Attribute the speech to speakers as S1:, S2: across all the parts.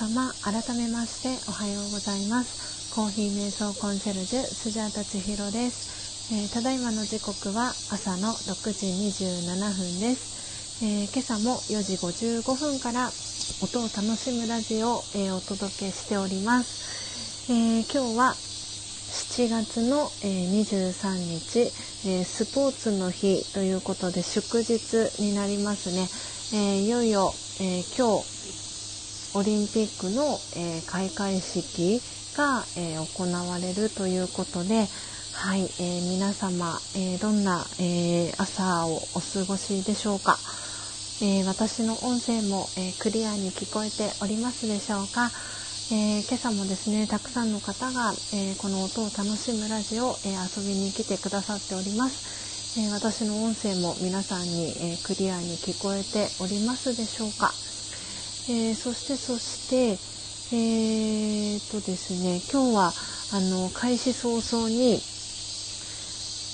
S1: 様改めましておはようございます。コーヒー瞑想コンシェルジュスジャータ千尋です、えー、ただいまの時刻は朝の6時27分です、えー、今朝も4時55分から音を楽しむラジオを、えー、お届けしております、え今日は7月の、え23日、えスポーツの日ということで祝日になりますね、えいよいよ、え今日オリンピックの、え開会式が、え行われるということで、はい、えー、皆様、えー、どんな、え、朝をお過ごしでしょうか、え私の音声も、えクリアに聞こえておりますでしょうか、え今朝もですねたくさんの方が、えこの音を楽しむラジオ、え遊びに来てくださっております、え私の音声も皆さんに、えクリアに聞こえておりますでしょうか、えそしてそしてえー、っとですね今日はあの開始早々に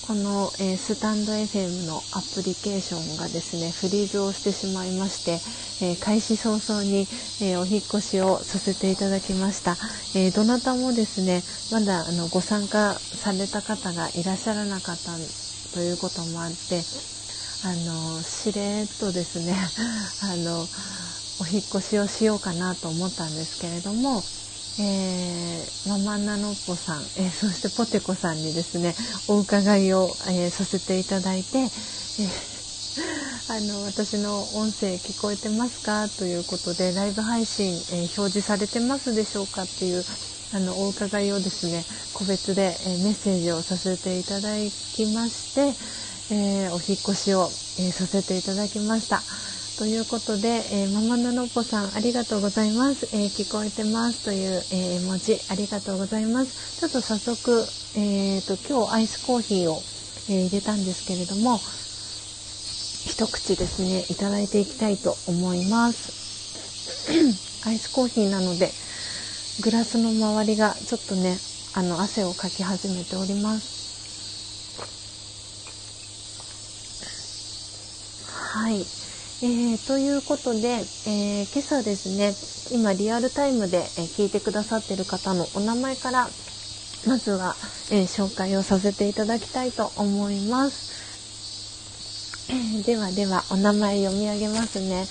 S1: この、えー、スタンド FM のアプリケーションがですねフリーズをしてしまいまして、えー、開始早々に、えー、お引越しをさせていただきました、えどなたもですねまだあのご参加された方がいらっしゃらなかったということもあってあのしれっとですね あのお引越しをしようかなと思ったんですけれどもえー、ママナノッポさん、えー、そしてポテコさんにですねお伺いを、えー、させていただいて、え あの私の音声聞こえてますかということでライブ配信、え表示されてますでしょうかっていうあのお伺いをですね個別で、えメッセージをさせていただきまして、えお引越しを、えさせていただきました。ということで、えー、ママののっぽさんありがとうございます、えー、聞こえてますという、えー、文字ありがとうございます。ちょっと早速、えーと、今日アイスコーヒーを、え入れたんですけれども一口ですねいただいていきたいと思います。アイスコーヒーなのでグラスの周りがちょっとねあの汗をかき始めております。はい。えー、ということで、えー、今朝ですね今リアルタイムで、え聞いてくださってる方のお名前からまずは、え紹介をさせていただきたいと思います、えではではお名前読み上げますね、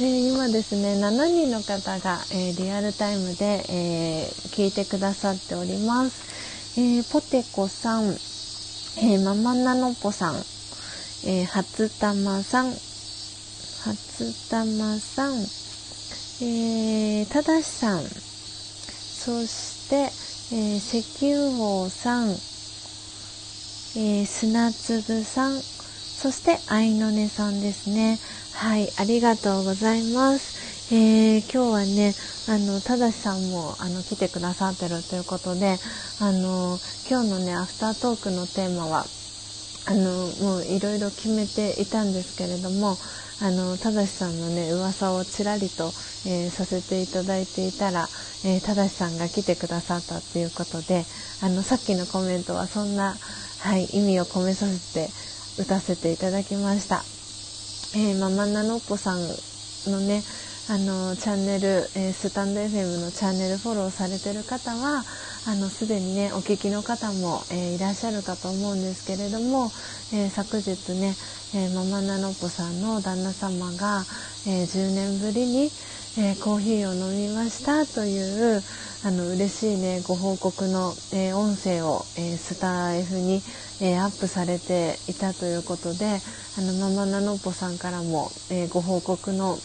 S1: え今ですね7人の方が、えリアルタイムで、え聞いてくださっております、えポテコさん、えママナノポさん、えー、初玉さん、初玉さん、えー、ただしさん、そして、えー、石油王さん、えー、砂粒さん、そして愛の音さんですね。はい、ありがとうございます。えー、今日はね、あの、ただしさんも、あの、来てくださってるということで、あの、今日のね、アフタートークのテーマは、あの、もういろいろ決めていたんですけれども、あのただしさんのね噂をちらりと、えー、させていただいていたら、えー、ただしさんが来てくださったっていうことであのさっきのコメントはそんな、はい、意味を込めさせて打たせていただきました、えー、ママナノッポさんのねあのチャンネル、えー、スタンド FM のチャンネルフォローされてる方はあのすでにねお聞きの方も、えー、いらっしゃるかと思うんですけれども、えー、昨日ねえー、ママナノッポさんの旦那様が、えー、10年ぶりに、えー、コーヒーを飲みましたというあの嬉しいねご報告の、え音声を、えスター F に、えアップされていたということであのママナノッポさんからも、えご報告の、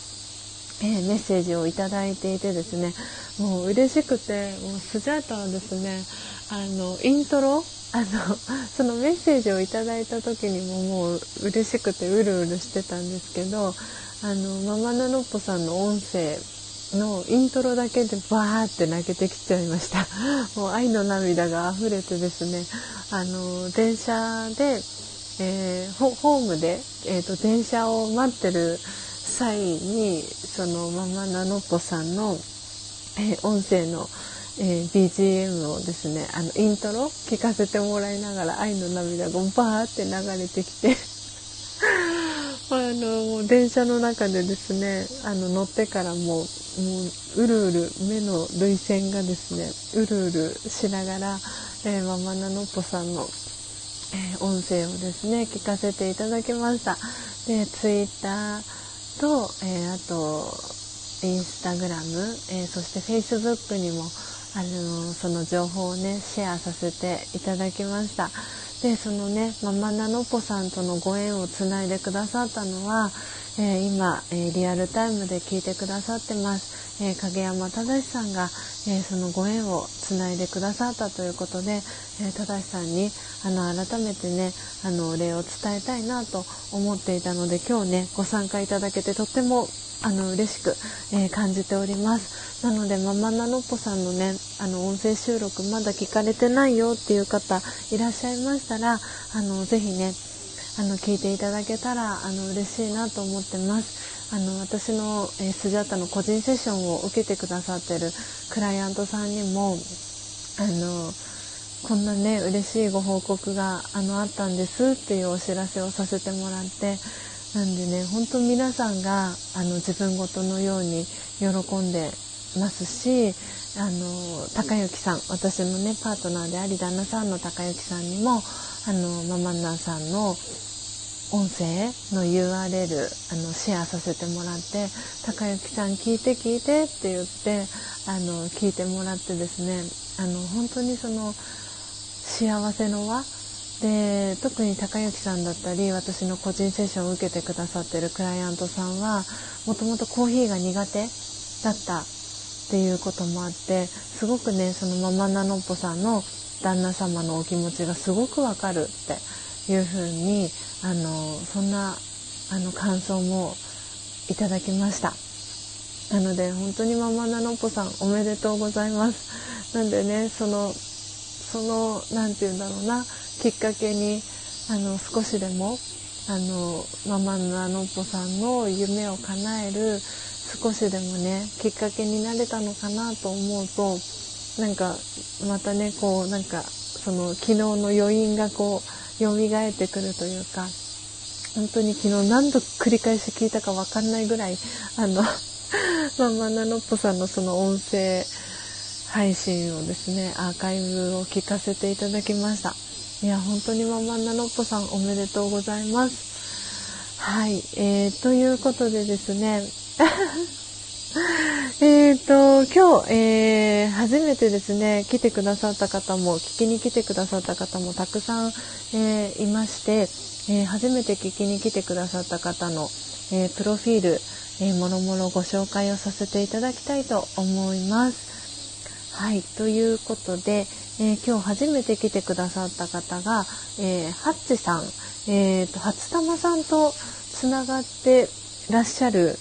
S1: えメッセージをいただいていてですねもう嬉しくてもうスジャータはですね。あのイントロあの そのメッセージをいただいた時にももう嬉しくてうるうるしてたんですけどあのママナノッポさんの音声のイントロだけでバーって泣けてきちゃいました。もう愛の涙が溢れてですねあの電車で、えー、ホームで、えーと、電車を待ってる際にそのママナノッポさんの、えー、音声の「えー、BGM をですねあのイントロ聞かせてもらいながら愛の涙がバーって流れてきて あの電車の中でですねあの乗ってからもうもううるうる目の涙腺がですねうるうるしながら、えー、ママナノッポさんの、え、音声をですね聞かせていただきました。でツイッターと、えー、あとインスタグラム、えそしてフェイスブックにもあのその情報をねシェアさせていただきました。でそのねママナノポさんとのご縁をつないでくださったのは、え、今、え、リアルタイムで聞いてくださってます、えー、影山正さんが、えそのご縁をつないでくださったということで、え正さんにあの改めてねあのお礼を伝えたいなと思っていたので今日ねご参加いただけてとってもあの嬉しく、え感じておりますなのでママナノッポさんのねあの音声収録まだ聞かれてないよっていう方いらっしゃいましたらあのぜひねあの聞いていただけたらあの嬉しいなと思ってます。あの私の、えー、スジャータの個人セッションを受けてくださってるクライアントさんにもあのこんなね嬉しいご報告があのあったんですっていうお知らせをさせてもらってなんでね本当皆さんがあの自分ごとのように喜んでますしあの高之さん私のねパートナーであり旦那さんの高之さんにもあのママンナーさんの音声の URL あのシェアさせてもらって「高之さん聞いて聞いて」って言ってあの聞いてもらってですねあの本当にその幸せの輪で特に高之さんだったり私の個人セッションを受けてくださってるクライアントさんはもともとコーヒーが苦手だったっていうこともあってすごくねそのママナノッポさんの旦那様のお気持ちがすごくわかるっていう風にあのそんなあの感想もいただきました。なので本当にママナノッポさんおめでとうございます。なんでねそのその何て言うんだろうなきっかけにあの少しでもあのママナノッポさんの夢を叶える少しでもねきっかけになれたのかなと思うとなんかまたねこうなんかその昨日の余韻がこう蘇ってくるというか本当に昨日何度繰り返し聞いたか分かんないぐらいあのママナノッポさんのその音声配信をですねアーカイブを聞かせていただきました。いや本当にママナノッポさんおめでとうございます。はい、えー、ということでですね えっと、今日、えー、初めてですね、来てくださった方も、聞きに来てくださった方もたくさん、えー、いまして、えー、初めて聞きに来てくださった方の、えプロフィール、えもろもろご紹介をさせていただきたいと思います。はい、ということで、え今日初めて来てくださった方が、えハッチさん、えーと、初玉さんとつながってらっしゃる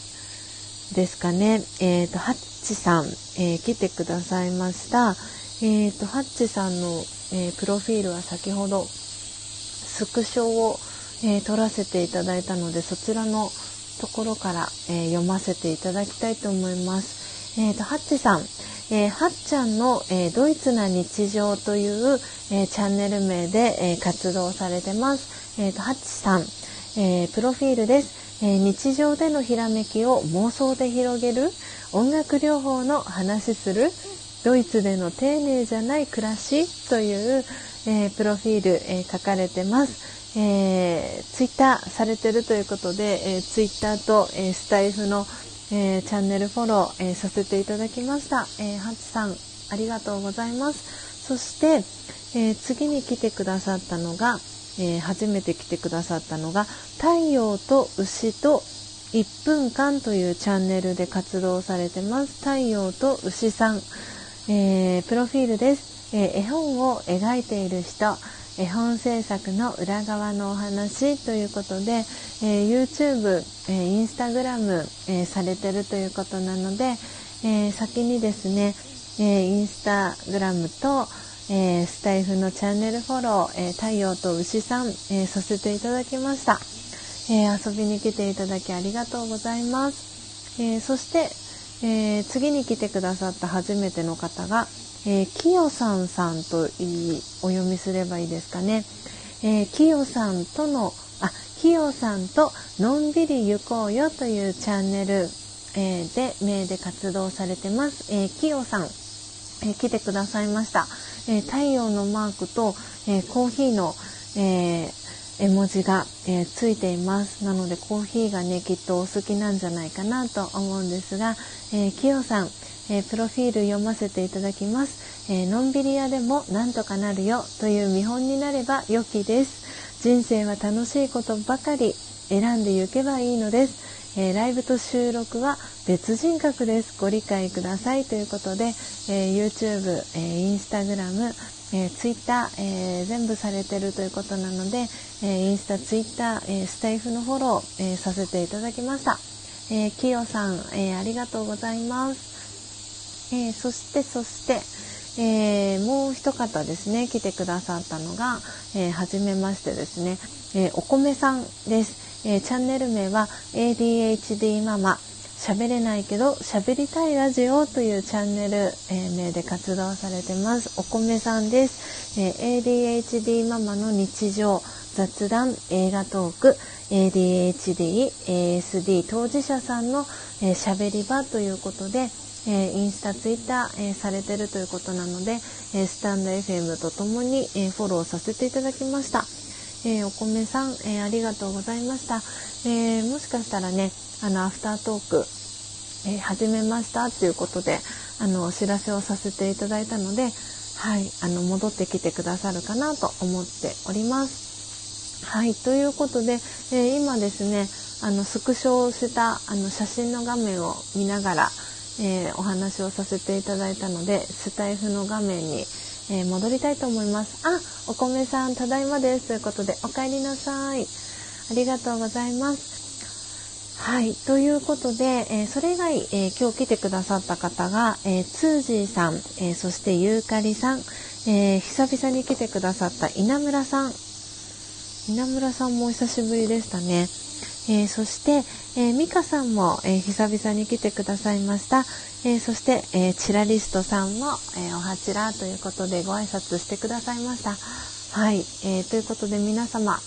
S1: ですかね。えっ、ー、と、ハッチさん、えー、来てくださいました。えっ、ー、と、ハッチさんの、えプロフィールは先ほど、スクショを、え撮らせていただいたので、そちらのところから、え読ませていただきたいと思います。えっ、と、ハッチさん、えー、はっちゃんの、えー、ドイツな日常という、えー、チャンネル名で、え活動されてます。えっ、と、ハッチさん、えプロフィールです。えー、日常でのひらめきを妄想で広げる音楽療法の話するドイツでの丁寧じゃない暮らしという、えー、プロフィール、えー、書かれてます。えー、ツイッターされてるということで、えー、ツイッターと、えー、スタイフの、えー、チャンネルフォロー、えー、させていただきました。えー、ハチさん、ありがとうございます。そして、えー、次に来てくださったのが、えー、初めて来てくださったのが太陽と牛と1分間というチャンネルで活動されてます。太陽と牛さん、えー、プロフィールです、えー、絵本を描いている人。絵本制作の裏側のお話ということで、えー、YouTube、えー、Instagram、えー、されてるということなので、え先にですね、えインスタグラムと、えー、スタイフのチャンネルフォロー、えー、太陽と牛さん、えー、させていただきました、え遊びに来ていただきありがとうございます、えそして、え次に来てくださった初めての方が、えきよさんさんといいお読みすればいいですかね、えー、きよさんとの、あ、きよさんとのんびり行こうよというチャンネル、えー、で、名で活動されてます。えー、きよさん、えー、来てくださいました。えー、太陽のマークと、えー、コーヒーの、えー、絵文字が、えー、ついています。なのでコーヒーがねきっとお好きなんじゃないかなと思うんですが、えー、きよさん、えー、プロフィール読ませていただきます、えー、のんびり屋でもなんとかなるよという見本になれば良きです。人生は楽しいことばかり選んでいけばいいのです。えー、ライブと収録は別人格ですご理解くださいということで、えー、YouTube、えー、Instagram、えー、Twitter、え、全部されてるということなので、え、インスタ、ツイッター、え、スタイフのフォロー、え、させていただきました。え、きよさん、え、ありがとうございます。え、そしてそして、えー、もう一方ですね来てくださったのが、えー、初めましてですね、えー、お米さんです。えー、チャンネル名は ADHD ママ。喋れないけど喋りたいラジオというチャンネル、えー、名で活動されてます。お米さんです、えー、ADHD ママの日常。雑談映画トーク。ADHD、ASD 当事者さんのえー、り場ということで、えー、インスタ、ツイッター、えー、されてるということなので、えー、スタンド FM とともに、えフォローさせていただきました。えー、お米さん、えー、ありがとうございました、えー、もしかしたらねあのアフタートーク、え始めましたっていうことであのお知らせをさせていただいたのではいあの戻ってきてくださるかなと思っております。はいということで、え今ですねあのスクショをしたあの写真の画面を見ながら、えお話をさせていただいたのでスタイフの画面にえー、戻りたいと思います。あ、お米さん、ただいまです。ということで、お帰りなさい。ありがとうございます。はい。ということで、えー、それ以外、えー、今日来てくださった方が、えー、ツージーさん、えそしてユーカリさん、え久々に来てくださった稲村さん。稲村さんもお久しぶりでしたね。えそして、えー、美香さんも、え久々に来てくださいました。え、そして、え、チラリストさんも、え、おはちらということでご挨拶してくださいました。はい、え、ということで皆様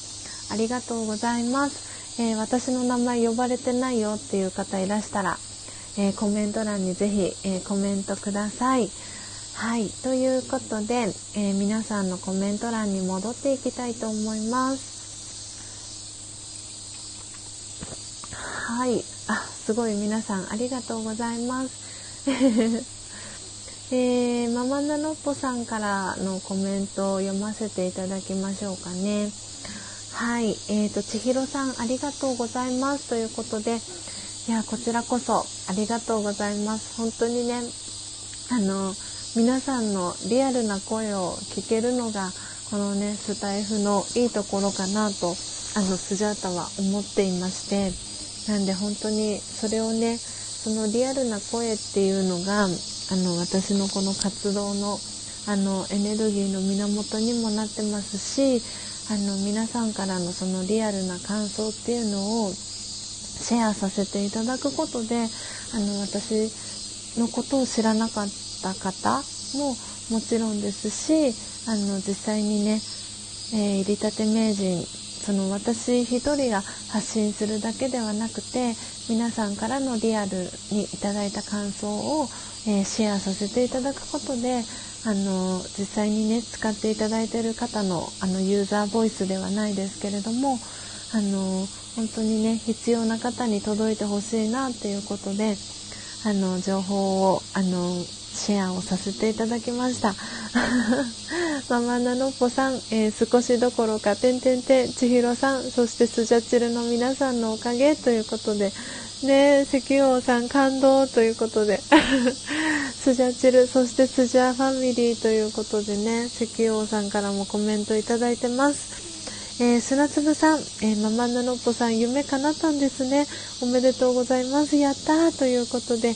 S1: ありがとうございます、え私の名前呼ばれてないよっていう方いらしたら、えコメント欄にぜひ、えコメントください。はい、ということで、え皆さんのコメント欄に戻っていきたいと思います。はい、あ、すごい皆さんありがとうございます。えー、ママナノッポさんからのコメントを読ませていただきましょうかね。はい、えーと、千尋さんありがとうございますということで、いや、こちらこそありがとうございます。本当にね、あの、皆さんのリアルな声を聞けるのが、このね、スタイフのいいところかなと、あの、スジャータは思っていまして、なんで本当にそれをね、そのリアルな声っていうのがあの私のこの活動のあのエネルギーの源にもなってますしあの皆さんからのそのリアルな感想っていうのをシェアさせていただくことであの私のことを知らなかった方ももちろんですしあの実際にね、えー、入りたて名人その私一人が発信するだけではなくて皆さんからのリアルにいただいた感想を、えー、シェアさせていただくことであの実際にね使っていただいている方のあのユーザーボイスではないですけれどもあの本当にね必要な方に届いてほしいなっていうことであの情報をあのシェアをさせていただきました。ママナノッポさん、えー、少しどころか、てんてんてん、ちひろさん、そしてスジャチルの皆さんのおかげということで、ね石王さん感動ということで、スジャチル、そしてスジャーファミリーということでね、石王さんからもコメントいただいてます。えー、砂粒さん、えー、ママナノッポさん、夢叶ったんですね。おめでとうございます。やったーということで、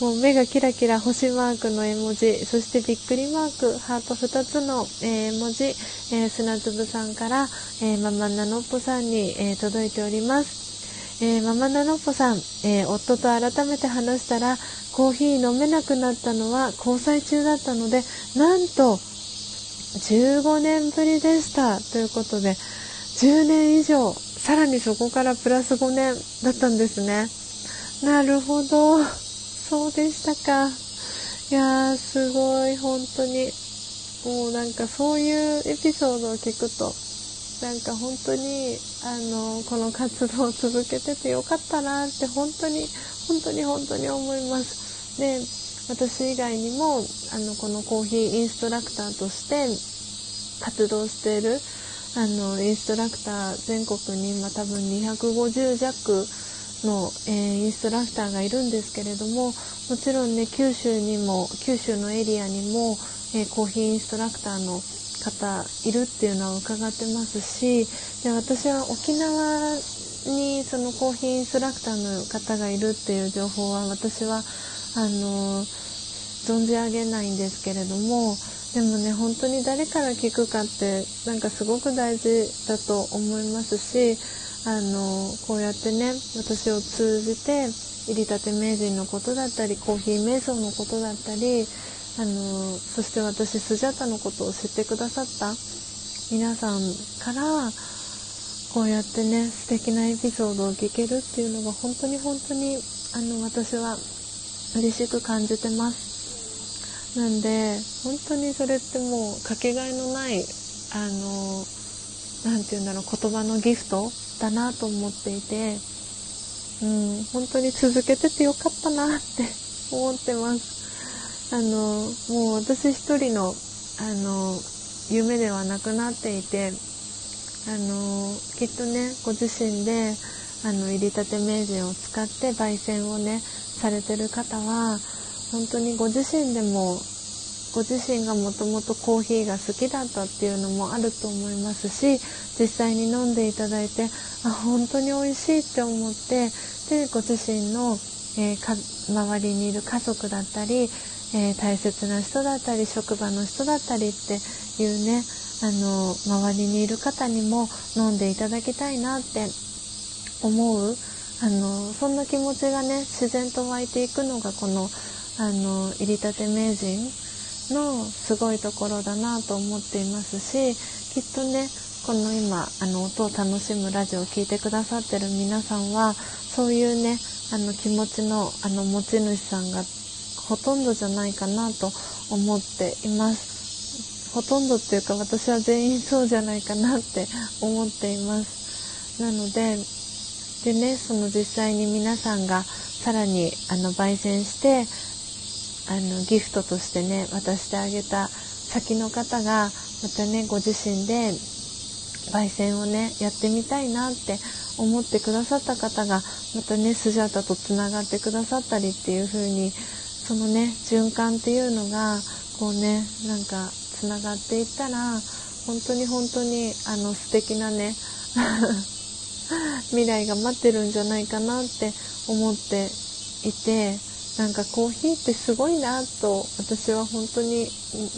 S1: もう目がキラキラ星マークの絵文字、そしてびっくりマーク、ハート2つの、えー、文字、えー、砂粒さんから、えー、ママナノッポさんに、えー、届いております。えー、ママナノッポさん、えー、夫と改めて話したら、コーヒー飲めなくなったのは交際中だったので、なんと、15年ぶりでした。ということで10年以上さらにそこからプラス5年だったんですね。なるほど。そうでしたか。いやーすごい本当に。もうなんかそういうエピソードを聞くとなんか本当にあのこの活動を続けててよかったなって本当に本当に本当に思います。で私以外にもあのこのコーヒーインストラクターとして活動しているあのインストラクター全国に今多分250弱の、えー、インストラクターがいるんですけれどももちろんね九州にも九州のエリアにも、えー、コーヒーインストラクターの方いるっていうのは伺ってますしで私は沖縄にそのコーヒーインストラクターの方がいるっていう情報は私はあの存じ上げないんですけれどもでもね本当に誰から聞くかってなんかすごく大事だと思いますしあのこうやってね私を通じて入りたて名人のことだったりコーヒー瞑想のことだったりあのそして私スジャタのことを知ってくださった。皆さんからこうやってね素敵なエピソードを聞けるっていうのが本当に本当にあの私は嬉しく感じてます。なんで本当にそれってもうかけがえのないあの何て言うんだろう言葉のギフトだなと思っていてうん本当に続けててよかったなって 思ってます。あのもう私一人のあの夢ではなくなっていてあのきっとねご自身であの入りたて名人を使って焙煎をねされてる方は本当にご自身でもご自身がもともとコーヒーが好きだったっていうのもあると思いますし実際に飲んでいただいてあ本当に美味しいって思ってでご自身の、えー、周りにいる家族だったりえー、大切な人だったり職場の人だったりっていうねあの周りにいる方にも飲んでいただきたいなって思うあのそんな気持ちがね自然と湧いていくのがこのあの入りたて名人のすごいところだなと思っていますしきっとねこの今あの音を楽しむラジオを聴いてくださってる皆さんはそういうねあの気持ちのあの持ち主さんがほとんどじゃないかなと思っています。ほとんどっていうか私は全員そうじゃないかなって思っています。なのででねその実際に皆さんがさらにあの焙煎してあのギフトとしてね渡してあげた先の方がまたねご自身で焙煎をねやってみたいなって思ってくださった方がまたねスジャータとつながってくださったりっていう風にそのね循環っていうのがこうねなんかつながっていったら本当に本当にあの素敵なね 未来が待ってるんじゃないかなって思っていてなんかコーヒーってすごいなと私は本当に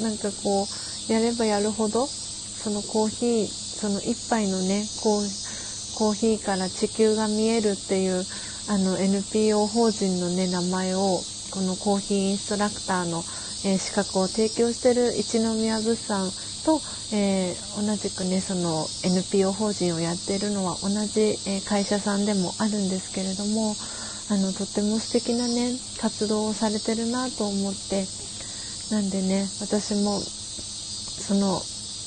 S1: なんかこうやればやるほどそのコーヒーその一杯のねコーヒーから地球が見えるっていうあの NPO 法人のね名前をこのコーヒーインストラクターの、えー、資格を提供してる一宮物産と、えー、同じくねその NPO 法人をやっているのは同じ、えー、会社さんでもあるんですけれどもあのとっても素敵なね活動をされてるなと思ってなんでね私もその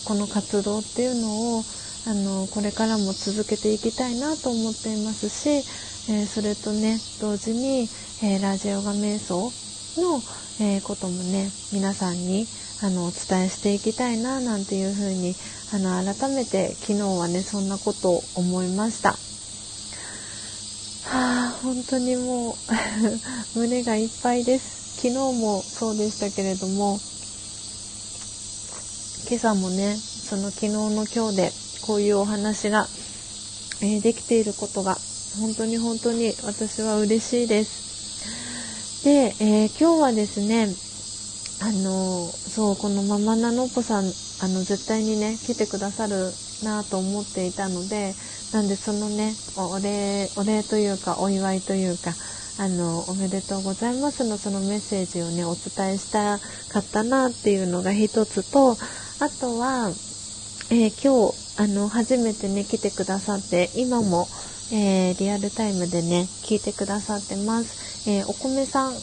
S1: この活動っていうのをあのこれからも続けていきたいなと思っていますし、えー、それとね同時に、えー、ラジオガ瞑想の、えー、こともね皆さんにあのお伝えしていきたいななんていうふうにあの改めて昨日はねそんなことを思いました。はあ本当にもう 胸がいっぱいです。昨日もそうでしたけれども今朝もねその昨日の今日でこういうお話が、えー、できていることが本当に本当に私は嬉しいです。で、えー、今日はですね、あのそうこのママナノポさんあの絶対にね来てくださるなと思っていたのでなんでそのねお礼お礼というかお祝いというかあのおめでとうございますのそのメッセージをねお伝えしたかったなっていうのが一つとあとは、えー、今日、あの、初めてね、来てくださって、今も、えー、リアルタイムでね、聞いてくださってます。えー、お米さん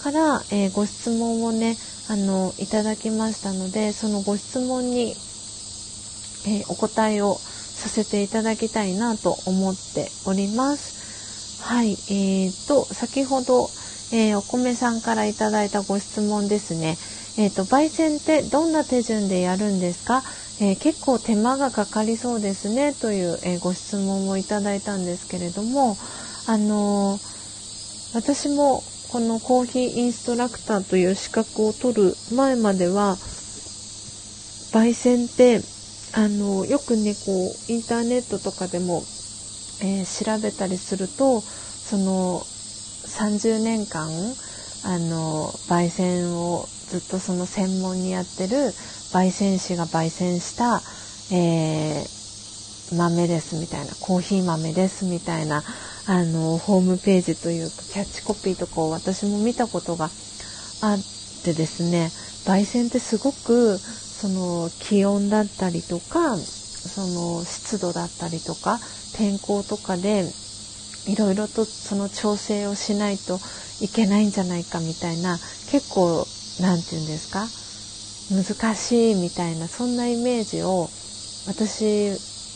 S1: から、えご質問をね、あの、いただきましたので、そのご質問に、えお答えをさせていただきたいなと思っております。はい、えーと、先ほど、えお米さんからいただいたご質問ですね。えっ、と、焙煎ってどんな手順でやるんですか？えー、結構手間がかかりそうですねという、え、ご質問をいただいたんですけれども、あの、私もこのコーヒーインストラクターという資格を取る前までは焙煎ってあのよくねこうインターネットとかでも、えー、調べたりするとその30年間あの焙煎をずっとその専門にやってる焙煎士が焙煎した、えー、豆ですみたいなコーヒー豆ですみたいなあのホームページというかキャッチコピーとかを私も見たことがあってですね焙煎ってすごくその気温だったりとかその湿度だったりとか天候とかでいろいろとその調整をしないといけないんじゃないかみたいな結構何て言うんですか難しいみたいなそんなイメージを私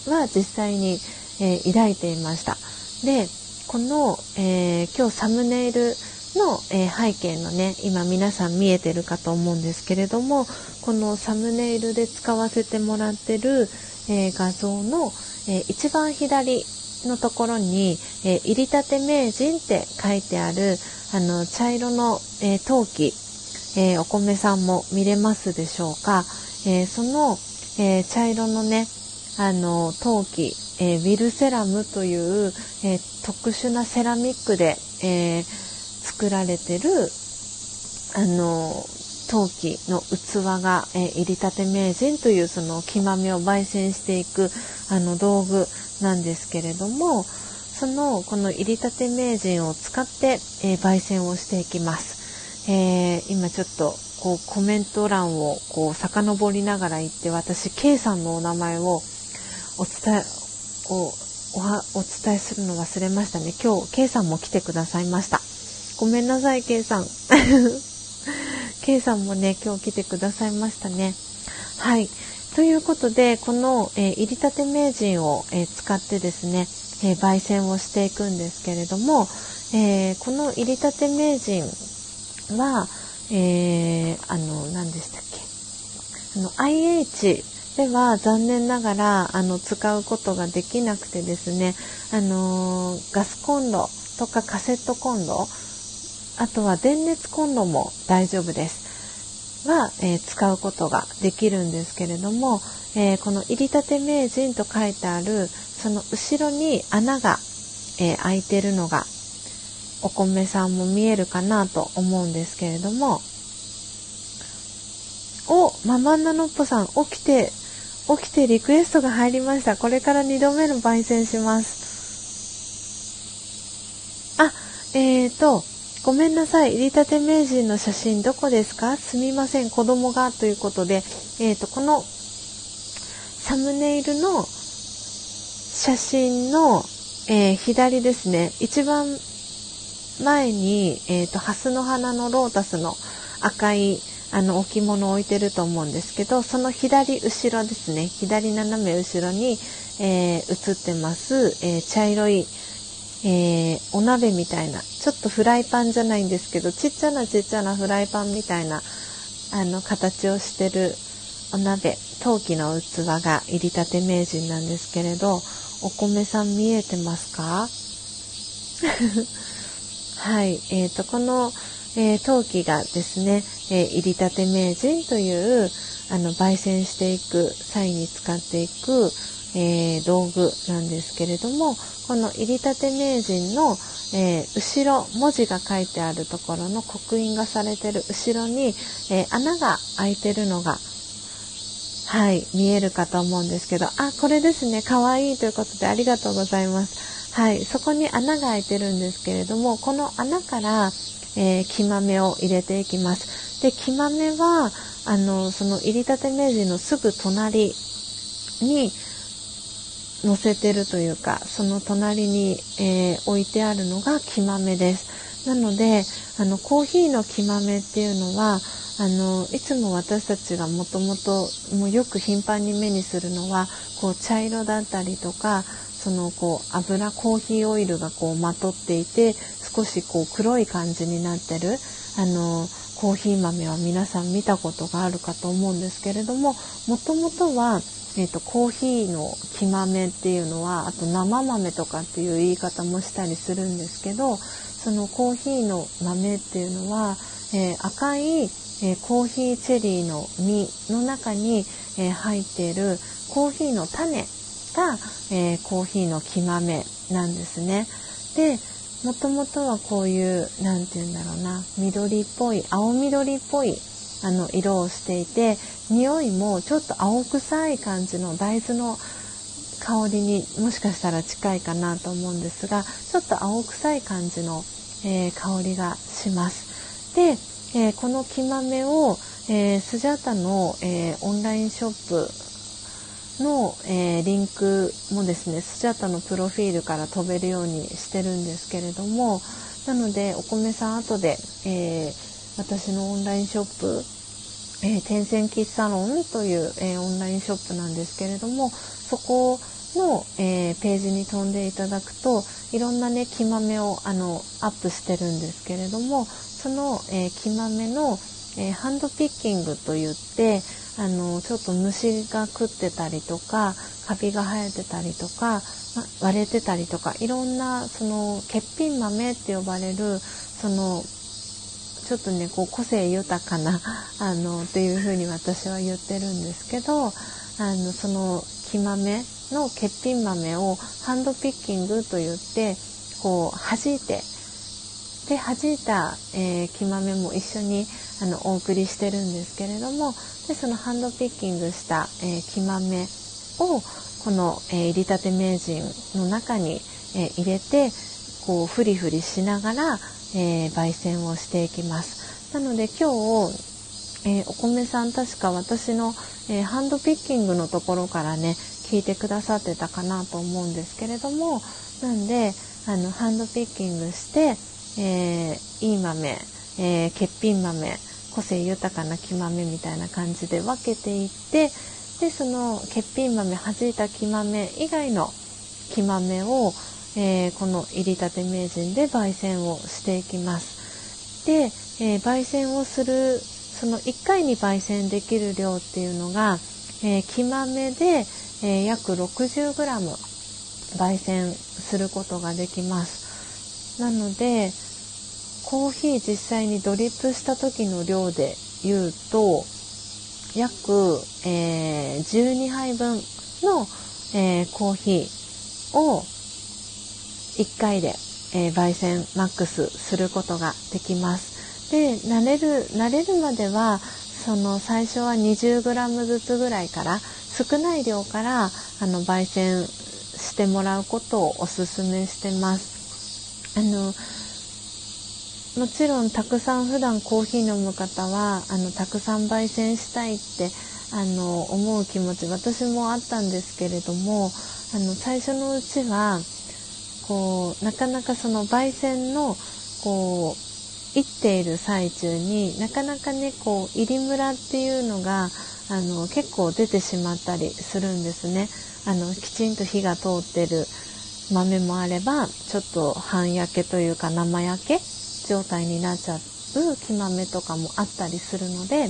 S1: は実際に、えー、抱いていました。でこの、えー、今日サムネイルの、えー、背景のね今皆さん見えてるかと思うんですけれどもこのサムネイルで使わせてもらってる、え画像の、え一番左のところに、え入りたて名人って書いてあるあの茶色の、え陶器えー、お米さんも見れますでしょうか、えー、その、えー、茶色のねあの陶器、えウィルセラムという、え特殊なセラミックで、え作られてるあの陶器の器が、え入りたて名人というその木豆を焙煎していくあの道具なんですけれどもそのこの入りたて名人を使って、え焙煎をしていきます。えー、今ちょっとこうコメント欄をこう遡りながら言って私 K さんのお名前をお伝えおおはお伝えするの忘れましたね。今日 K さんも来てくださいました。ごめんなさい K さん。K さんもね今日来てくださいましたねはいということでこの、えー、入りたて名人を、えー、使ってですね、えー、焙煎をしていくんですけれども、えこの入りたて名人は、え、あの、何でしたっけ。あの、IH では残念ながら、あの、使うことができなくてですね、あの、ガスコンロとかカセットコンロ、あとは電熱コンロも大丈夫です。は、えー、使うことができるんですけれども、えー、この入りたて名人と書いてある、その後ろに穴が、え開いてるのがお米さんも見えるかなと思うんですけれどもおママンナノッポさん起きて起きてリクエストが入りましたこれから2度目の焙煎しますあえーとごめんなさい。入りたて名人の写真どこですか？すみません。子供が。ということでえーとこのサムネイルの写真の、えー、左ですね。一番前に、えーと、ハスの花のロータスの赤いあの置物を置いてると思うんですけどその左後ろですね。左斜め後ろに、えー、映ってます、えー、茶色い、えー、お鍋みたいなちょっとフライパンじゃないんですけどちっちゃなちっちゃなフライパンみたいなあの形をしてるお鍋陶器の器が入りたて名人なんですけれどお米さん見えてますか？はい、えーと、この、えー、陶器がですね、えー、入りたて名人というあの焙煎していく際に使っていく、えー、道具なんですけれどもこの入りたて名人の、え後ろ文字が書いてあるところの刻印がされてる後ろに、え穴が開いてるのがはい、見えるかと思うんですけど、あ、これですね、かわいいということでありがとうございます。はい、そこに穴が開いてるんですけれどもこの穴から、えー、木豆を入れていきますで木豆はあのその入りたて名人のすぐ隣に載せてるというかその隣に、えー、置いてあるのが木豆です。なのであのコーヒーの木豆っていうのはあのいつも私たちがもともとよく頻繁に目にするのはこう茶色だったりとかそのこう油コーヒーオイルがこうまとっていて少しこう黒い感じになってるあのコーヒー豆は皆さん見たことがあるかと思うんですけれどももともとは、えーと、コーヒーの木豆っていうのはあと生豆とかっていう言い方もしたりするんですけどそのコーヒーの豆っていうのは、えー、赤いえー、コーヒーチェリーの実の中に、えー、入っているコーヒーの種が、え、コーヒーの木豆なんですね。でもともとはこういう何て言うんだろうな緑っぽい青緑っぽいあの色をしていて匂いもちょっと青臭い感じの大豆の香りにもしかしたら近いかなと思うんですがちょっと青臭い感じの、えー、香りがします。でえー、この木豆を、えー、スジャータの、え、オンラインショップの、えリンクもですねスジャタのプロフィールから飛べるようにしてるんですけれどもなのでお米さん後で、え私のオンラインショップえー、天線キッサロンという、えー、オンラインショップなんですけれどもそこの、えー、ページに飛んでいただくといろんなね木豆をあのアップしてるんですけれどもその、えー、木豆の、え、ハンドピッキングといってあのちょっと虫が食ってたりとかカビが生えてたりとか、ま、割れてたりとかいろんなその欠品豆って呼ばれるそのちょっとねこう個性豊かな あのっていうふうに私は言ってるんですけどあのその木豆の欠品豆をハンドピッキングといってこう弾いてで弾いた、えー、木豆も一緒にあのお送りしてるんですけれどもでそのハンドピッキングした、えー、木豆をこの、えー、入りたて名人の中に、えー、入れてこうフリフリしながら、えー、焙煎をしていきます。なので今日、えー、お米さん確か私の、えー、ハンドピッキングのところからね聞いてくださってたかなと思うんですけれどもなんであのハンドピッキングしてえー、いい豆、え、欠品豆個性豊かな木豆みたいな感じで分けていってでその欠品豆弾いた木豆以外の木豆を、えー、この入りたて名人で焙煎をしていきます。で、えー、焙煎をするその1回に焙煎できる量っていうのが、えー、木豆で、え約 60g 焙煎することができます。なのでコーヒー実際にドリップした時の量で言うと約、えー、12杯分の、えー、コーヒーを1回で、えー、焙煎マックスすることができます。で慣れる慣れるまではその最初は 20g ずつぐらいから少ない量からあの焙煎してもらうことをおすすめしてます。あのもちろんたくさん普段コーヒー飲む方はあのたくさん焙煎したいってあの思う気持ち私もあったんですけれどもあの最初のうちはこうなかなかその焙煎のこういっている最中になかなかねこう入りムラっていうのがあの結構出てしまったりするんですね。あのきちんと火が通ってる豆もあればちょっと半焼けというか生焼け状態になっちゃう木豆とかもあったりするので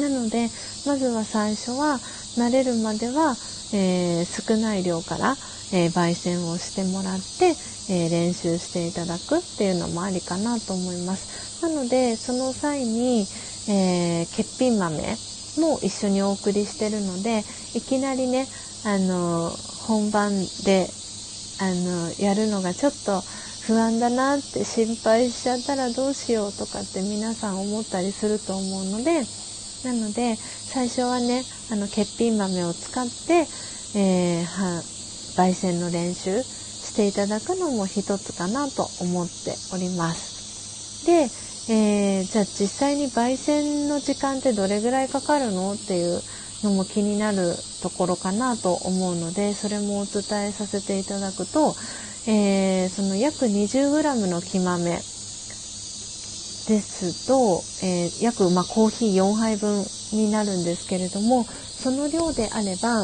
S1: なのでまずは最初は慣れるまでは、えー、少ない量から、えー、焙煎をしてもらって、えー、練習していただくっていうのもありかなと思います。なのでその際に、え欠品豆も一緒にお送りしてるのでいきなりねあの本番であのやるのがちょっと不安だなって心配しちゃったらどうしようとかって皆さん思ったりすると思うのでなので最初はねあの欠品豆を使って、えー、は焙煎の練習していただくのも一つかなと思っております。で、えー、じゃあ実際に焙煎の時間ってどれぐらいかかるの？っていうのも気になるところかなと思うのでそれもお伝えさせていただくと、えー、その約 20g の木豆ですと、えー、約、まあ、コーヒー4杯分になるんですけれどもその量であれば、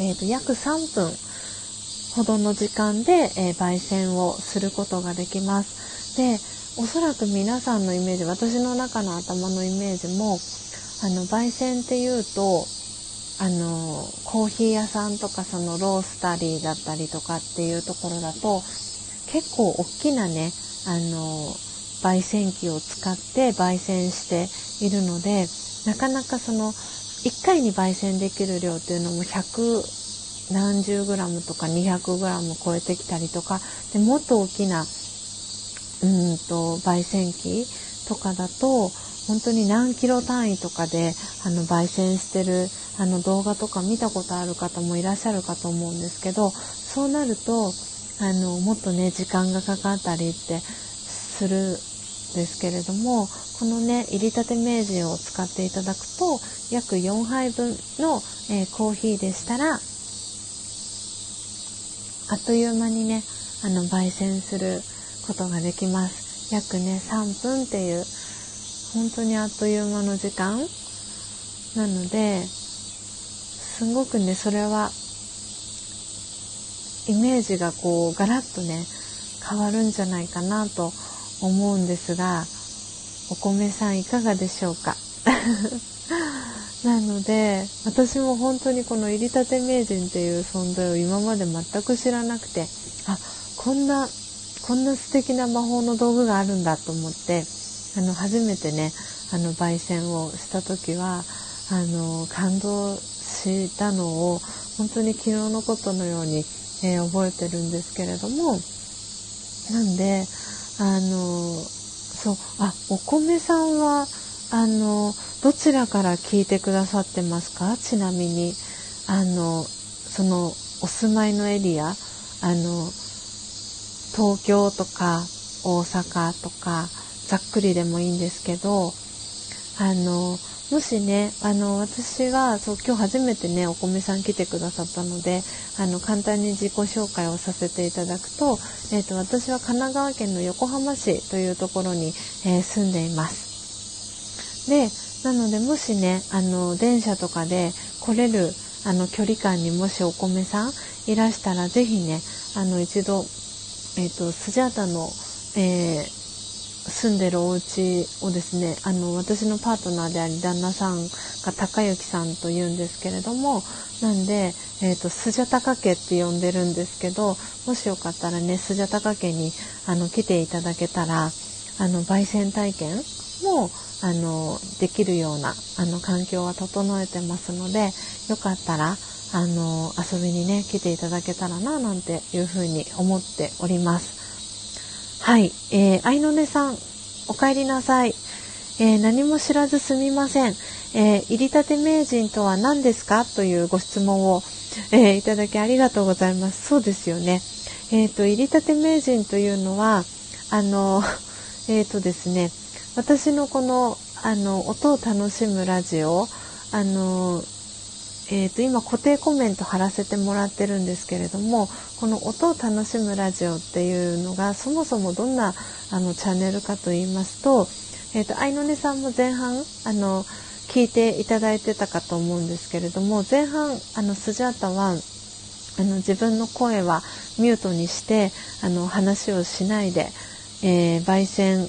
S1: えーと、約3分ほどの時間で、えー、焙煎をすることができます。でおそらく皆さんのイメージ私の中の頭のイメージもあの焙煎っていうとあのコーヒー屋さんとかそのロースタリーだったりとかっていうところだと結構大きなねあの焙煎機を使って焙煎しているのでなかなかその1回に焙煎できる量っていうのも100何十グラムとか200グラム超えてきたりとかでもっと大きなうんと焙煎機とかだと本当に何キロ単位とかであの焙煎してるあの動画とか見たことある方もいらっしゃるかと思うんですけどそうなるとあのもっとね時間がかかったりってするですけれどもこのね入りたて名人を使っていただくと約4杯分の、えー、コーヒーでしたらあっという間にねあの焙煎することができます。約ね3分っていう本当にあっという間の時間。なのですごくねそれはイメージがこうガラッとね変わるんじゃないかなと思うんですがお米さんいかがでしょうか？なので私も本当にこの入りたて名人っていう存在を今まで全く知らなくてあこんなこんな素敵な魔法の道具があるんだと思ってあの初めてねあの焙煎をした時はあの感動したのを本当に昨日のことのように、えー、覚えてるんですけれどもなんであのそうあお米さんはあのどちらから聞いてくださってますか？ちなみにあのそのお住まいのエリアあの東京とか大阪とかざっくりでもいいんですけどあのもしねあの私はそう今日初めてねお米さん来てくださったのであの簡単に自己紹介をさせていただくと,、えーと、私は神奈川県の横浜市というところに、えー、住んでいます。でなのでもしねあの電車とかで来れるあの距離感にもしお米さんいらしたら是非ねあの一度、えーと、スジャータの、えー住んでるお家をですねあの私のパートナーであり旦那さんが高之さんというんですけれどもなんで、えーと、スジャタカ家って呼んでるんですけどもしよかったらねスジャタカ家にあの来ていただけたらあの焙煎体験もあのできるようなあの環境は整えてますのでよかったらあの遊びにね来ていただけたらななんていうふうに思っております。はい、えー、愛の音さん、お帰りなさい。えー、何も知らずすみません。えー、入りたて名人とは何ですか？というご質問を、えー、いただきありがとうございます。そうですよね。えっ、ー、と、入りたて名人というのは、あの、えっ、とですね、私のこの、あの、音を楽しむラジオ、あの、えーと、今固定コメント貼らせてもらってるんですけれどもこの音を楽しむラジオっていうのがそもそもどんなあのチャンネルかと言いますと,、えーと、愛の音さんも前半あの聞いていただいてたかと思うんですけれども前半あのスジャータはあの自分の声はミュートにしてあの話をしないで、えー、焙煎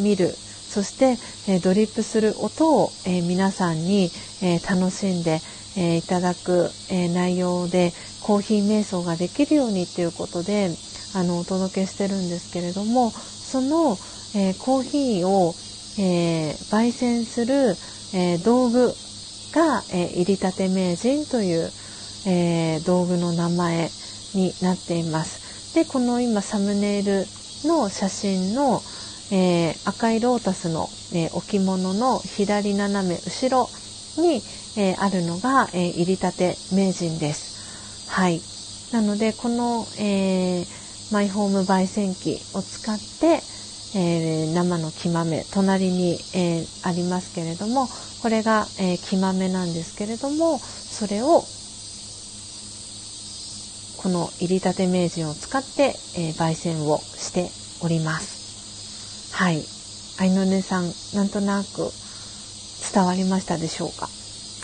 S1: 見る。そして、えー、ドリップする音を、えー、皆さんに、え楽しんでえー、いただく、えー、内容でコーヒー瞑想ができるようにっていうことであのお届けしてるんですけれどもその、えー、コーヒーを、え焙煎する、え道具が、え入りたて名人という、え道具の名前になっています。でこの今サムネイルの写真の、え赤いロータスの、え置物の左斜め後ろに、えー、あるのが、えー、入りたて名人です。はい。なので、この、えー、マイホーム焙煎機を使って、えー、生の木豆隣に、えー、ありますけれどもこれが、えー、木豆なんですけれどもそれをこの入りたて名人を使って、えー、焙煎をしておりますはい愛のねさんなんとなく伝わりましたでしょうか？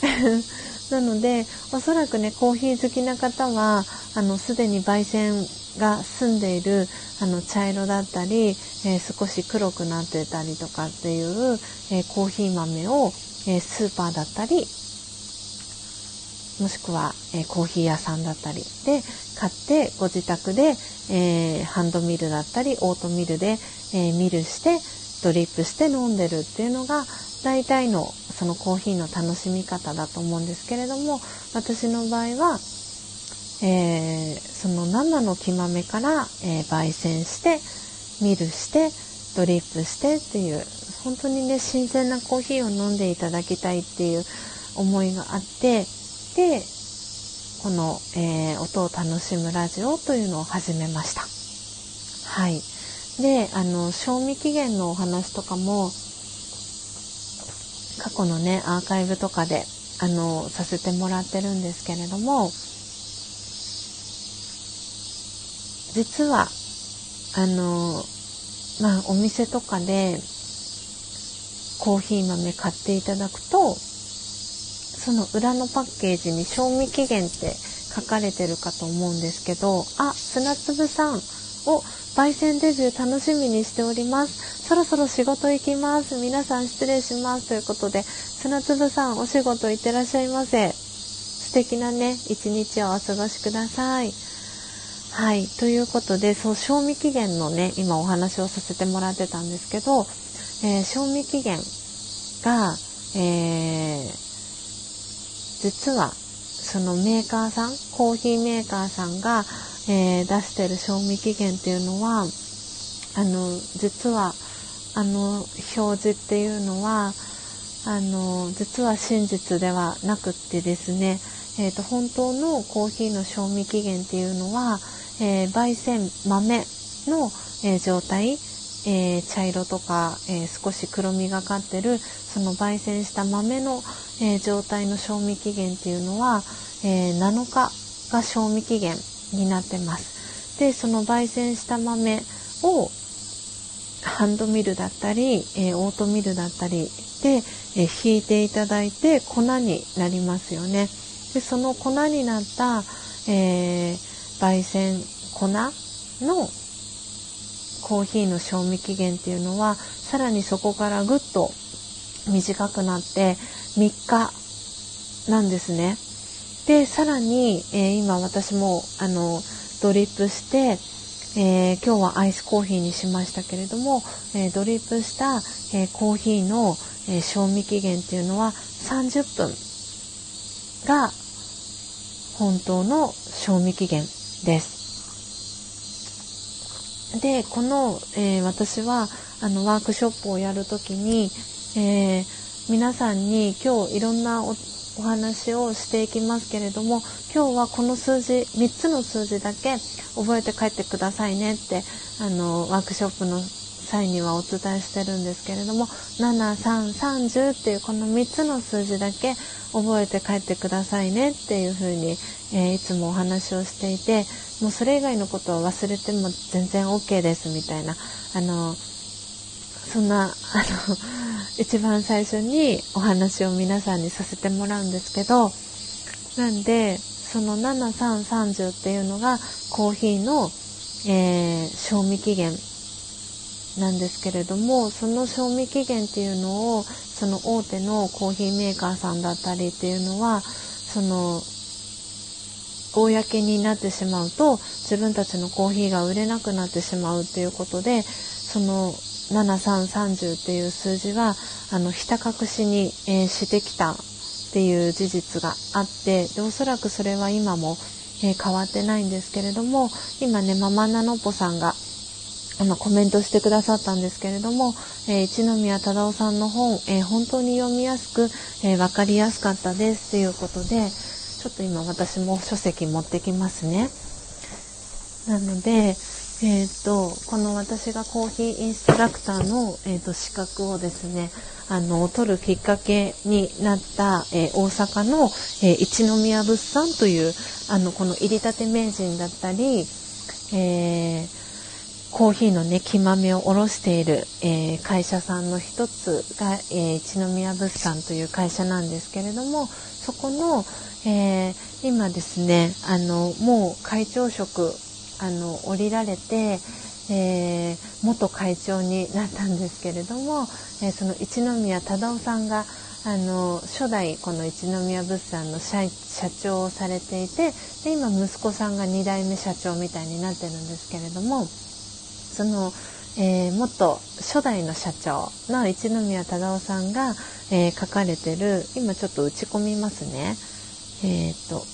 S1: なのでおそらくねコーヒー好きな方はあのすでに焙煎が済んでいるあの茶色だったり、えー、少し黒くなってたりとかっていう、えー、コーヒー豆を、えー、スーパーだったりもしくは、えコーヒー屋さんだったりで買ってご自宅で、えハンドミルだったりオートミルで、えミルしてドリップして飲んでるっていうのが大体のそのコーヒーの楽しみ方だと思うんですけれども私の場合はえー、その生の木豆から、えー、焙煎してミルしてドリップしてっていう本当にね新鮮なコーヒーを飲んでいただきたいっていう思いがあってでこの、えー、音を楽しむラジオというのを始めました。はい。で、あの、賞味期限のお話とかも、過去のね、アーカイブとかで、あの、させてもらってるんですけれども、実はあのまあお店とかでコーヒー豆買っていただくとその裏のパッケージに賞味期限って書かれてるかと思うんですけどあ砂粒さんを焙煎デビュー楽しみにしております。そろそろ仕事行きます。皆さん失礼します。ということで砂粒さんお仕事行ってらっしゃいませ。素敵なね一日をお過ごしください。はい。ということで、そう、賞味期限のね、今お話をさせてもらってたんですけど、えー、賞味期限が、えー、実は、そのメーカーさん、コーヒーメーカーさんが、えー、出してる賞味期限っていうのは、あの、実は、あの、表示っていうのは、あの、実は真実ではなくってですね、え、ー、と、本当のコーヒーの賞味期限っていうのは、えー、焙煎豆の、えー、状態、えー、茶色とか、え少し黒みがかってるその焙煎した豆の、え状態の賞味期限っていうのは、え7日が賞味期限になってます。でその焙煎した豆をハンドミルだったり、えオートミルだったりで、え引いていただいて粉になりますよね。でその粉になった、えー、焙煎粉のコーヒーの賞味期限っていうのはさらにそこからぐっと短くなって3日なんですね。でさらに、えー、今私もあのドリップして、えー、今日はアイスコーヒーにしましたけれども、えー、ドリップした、えコーヒーの、え賞味期限っていうのは30分が本当の賞味期限です。で、この、え、私はあのワークショップをやるときに、え、皆さんに今日いろんなおお話をしていきますけれども今日はこの数字3つの数字だけ覚えて帰ってくださいねってあのワークショップの際にはお伝えしてるんですけれども7330っていうこの3つの数字だけ覚えて帰ってくださいねっていうふうに、えー、いつもお話をしていてもうそれ以外のことは忘れても全然 OK ですみたいなあのそんなあの一番最初にお話を皆さんにさせてもらうんですけどなんでその7330っていうのがコーヒーの、えー、賞味期限なんですけれどもその賞味期限っていうのをその大手のコーヒーメーカーさんだったりっていうのはその公になってしまうと自分たちのコーヒーが売れなくなってしまうっていうことでその7330っていう数字はあのひた隠しに、えー、してきたっていう事実があってでおそらくそれは今も、えー、変わってないんですけれども今ねママナノポさんがあのコメントしてくださったんですけれども、えー、一宮忠夫さんの本、え、本当に読みやすく、え、分かりやすかったですということでちょっと今私も書籍持ってきますね。なので、えーと、この私がコーヒーインストラクターの、えーと、資格をですねあの取るきっかけになった、えー、大阪の、えー、一宮物産というあのこの入りたて名人だったり、えー、コーヒーのね木豆を卸している、え会社さんの一つが、え一宮物産という会社なんですけれどもそこの、え今ですねあのもう会長職あの降りられて、えー、元会長になったんですけれども、えー、その一宮忠夫さんがあの初代この一宮物産の社長をされていてで今息子さんが2代目社長みたいになってるんですけれどもその、えー、元初代の社長の一宮忠夫さんが、え書かれてる今ちょっと打ち込みますね。えっ、と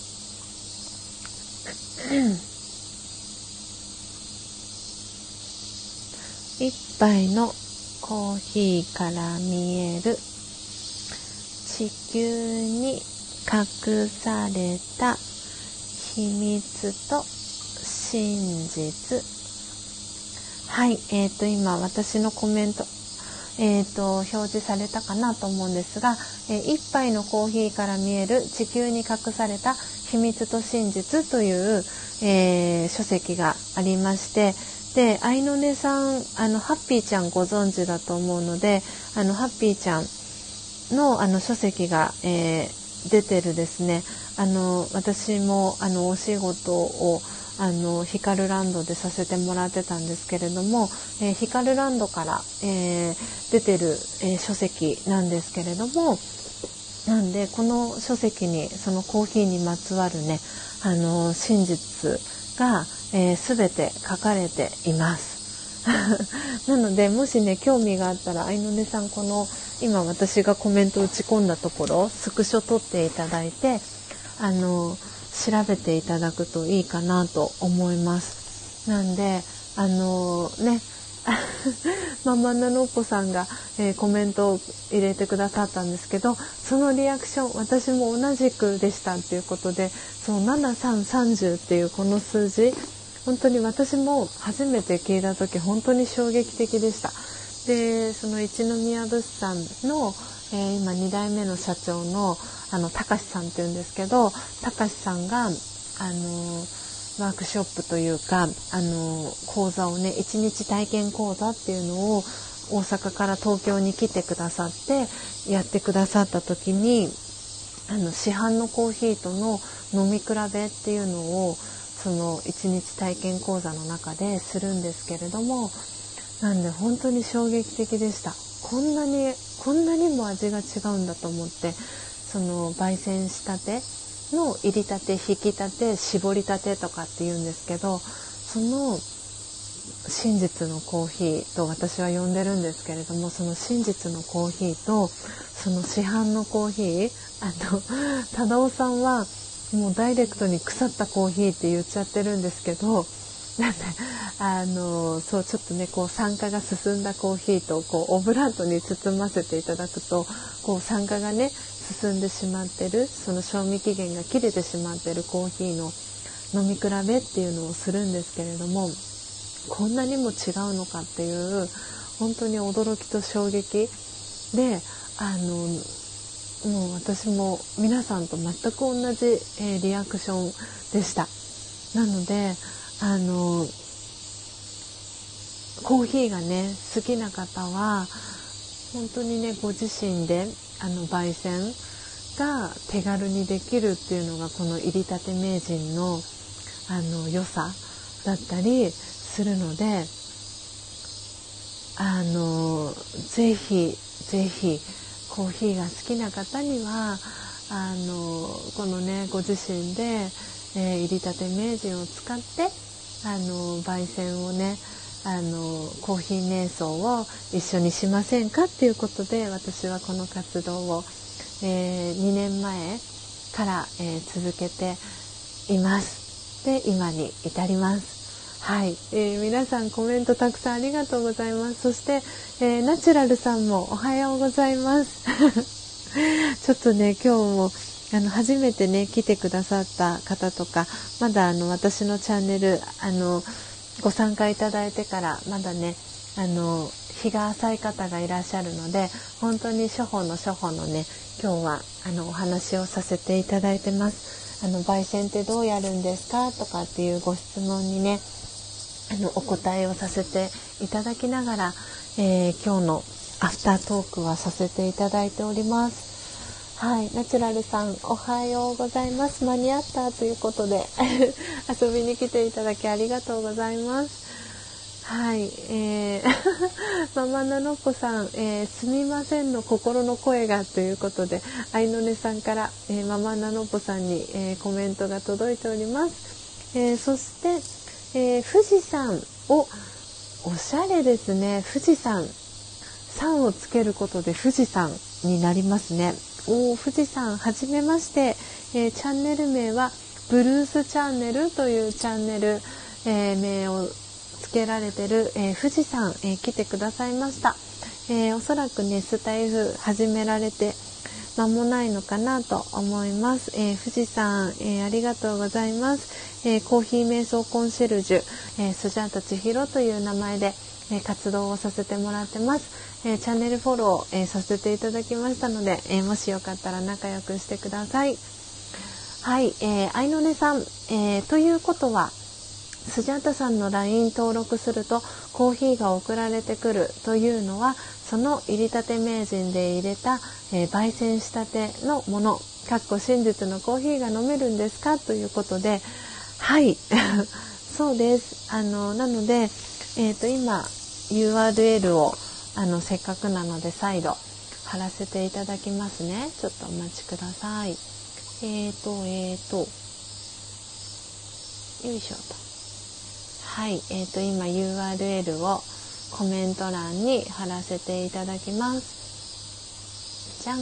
S1: 一杯のコーヒーから見える。地球に隠された秘密と真実。はい、えーと、今私のコメントえーと、表示されたかなと思うんですが、えー、一杯のコーヒーから見える地球に隠された秘密と真実という、えー、書籍がありましてで愛の音さんあのハッピーちゃんご存知だと思うのであのハッピーちゃんのあの書籍が、えー、出てるですね。あの私もあのお仕事をあのヒカルランドでさせてもらってたんですけれども、えー、ヒカルランドから、えー、出てる、えー、書籍なんですけれどもなんでこの書籍にそのコーヒーにまつわるねあの真実が、えー、全て書かれています。なのでもしね興味があったら愛の音さんこの今私がコメント打ち込んだところスクショ撮っていただいてあの調べていただくといいかなと思います。なんであのねママナノッポさんが、えー、コメントを入れてくださったんですけどそのリアクション私も同じくでしたっていうことでその7330っていうこの数字本当に私も初めて聞いた時本当に衝撃的でした。でその一宮物産の、えー、今2代目の社長のあのたかしさんっていうんですけどたかしさんがあのワークショップというかあの講座をね一日体験講座っていうのを大阪から東京に来てくださってやってくださった時にあの市販のコーヒーとの飲み比べっていうのをその一日体験講座の中でするんですけれどもなんで本当に衝撃的でした。こんなにこんなにも味が違うんだと思ってその焙煎したての入りたて引きたて絞りたてとかって言うんですけどその真実のコーヒーと私は呼んでるんですけれどもその真実のコーヒーとその市販のコーヒーあの 忠夫さんはもうダイレクトに腐ったコーヒーって言っちゃってるんですけどなんであのそうちょっとねこう酸化が進んだコーヒーとこうオブラートに包ませていただくとこう酸化がね進んでしまってるその賞味期限が切れてしまってるコーヒーの飲み比べっていうのをするんですけれどもこんなにも違うのかっていう本当に驚きと衝撃であのもう私も皆さんと全く同じ、えー、リアクションでした。なのであのコーヒーがね好きな方は本当にねご自身であの焙煎が手軽にできるっていうのがこの入りたて名人のあの良さだったりするのであのぜひぜひコーヒーが好きな方にはあのこのねご自身で、えー、入りたて名人を使ってあの焙煎をねあのコーヒー瞑想を一緒にしませんかっていうことで私はこの活動を、えー、2年前から、えー、続けています。で今に至ります。はい、えー、皆さんコメントたくさんありがとうございます。そして、えナチュラルさんもおはようございます。ちょっとね今日もあの初めてね来てくださった方とかまだあの私のチャンネルあのご参加いただいてからまだねあの日が浅い方がいらっしゃるので本当に初歩の初歩のね今日はあのお話をさせていただいてます。あの焙煎ってどうやるんですか？とかっていうご質問にねあのお答えをさせていただきながら、えー、今日のアフタートークはさせていただいております。はい、ナチュラルさん、おはようございます。間に合ったということで 遊びに来ていただきありがとうございます。はい、えー、ママナノッポさん、えー、すみませんの心の声がということで、愛のねさんから、えー、ママナノッポさんに、えー、コメントが届いております。えー、そして、えー、富士山を、おしゃれですね、富士山。山をつけることで富士山になりますね。お富士山はじめまして、えー、チャンネル名はブルースチャンネルというチャンネル、えー、名をけられてる、えー、富士山、えー、来てくださいました、えー、おそらくねスタイフ始められて間もないのかなと思います、え富士山、えありがとうございます、えコーヒー瞑想コンシェルジュ、えスジャータ千尋という名前で、え活動をさせてもらってます、えチャンネルフォロー、えさせていただきましたので、えもしよかったら仲良くしてください。はい、えー、愛の音さん、えー、ということは、スジャータさんの LINE 登録するとコーヒーが送られてくるというのはその入りたて名人で入れた、えー、焙煎したてのものかっこ真実のコーヒーが飲めるんですか？ということではい。そうです。あのなので、えーと、今 URL をあのせっかくなので再度貼らせていただきますね。ちょっとお待ちください。えーとえーとよいしょと。はい、えーと、今 URL をコメント欄に貼らせていただきます。じゃん。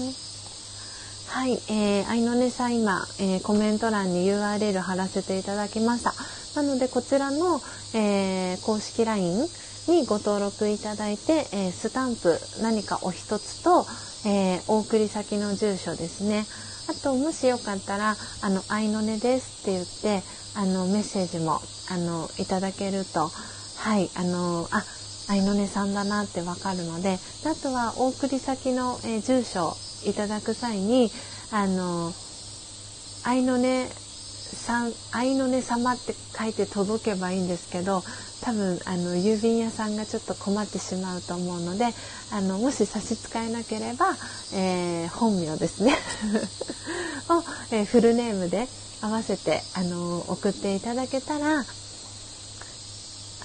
S1: はい、えー、愛のねさん今、えー、コメント欄に URL 貼らせていただきました。なのでこちらの、えー、公式 LINE にご登録いただいて、えー、スタンプ何かお一つと、えー、お送り先の住所ですね。あともしよかったら「あの愛のねです」って言ってあのメッセージもあのいただけるとはいあのあ愛の音さんだなってわかるのであとはお送り先の、えー、住所をいただく際にあの愛の音さん愛の音様って書いて届けばいいんですけど多分あの郵便屋さんがちょっと困ってしまうと思うのであのもし差し支えなければ、えー、本名ですねを、えー、フルネームで合わせてあの送っていただけたら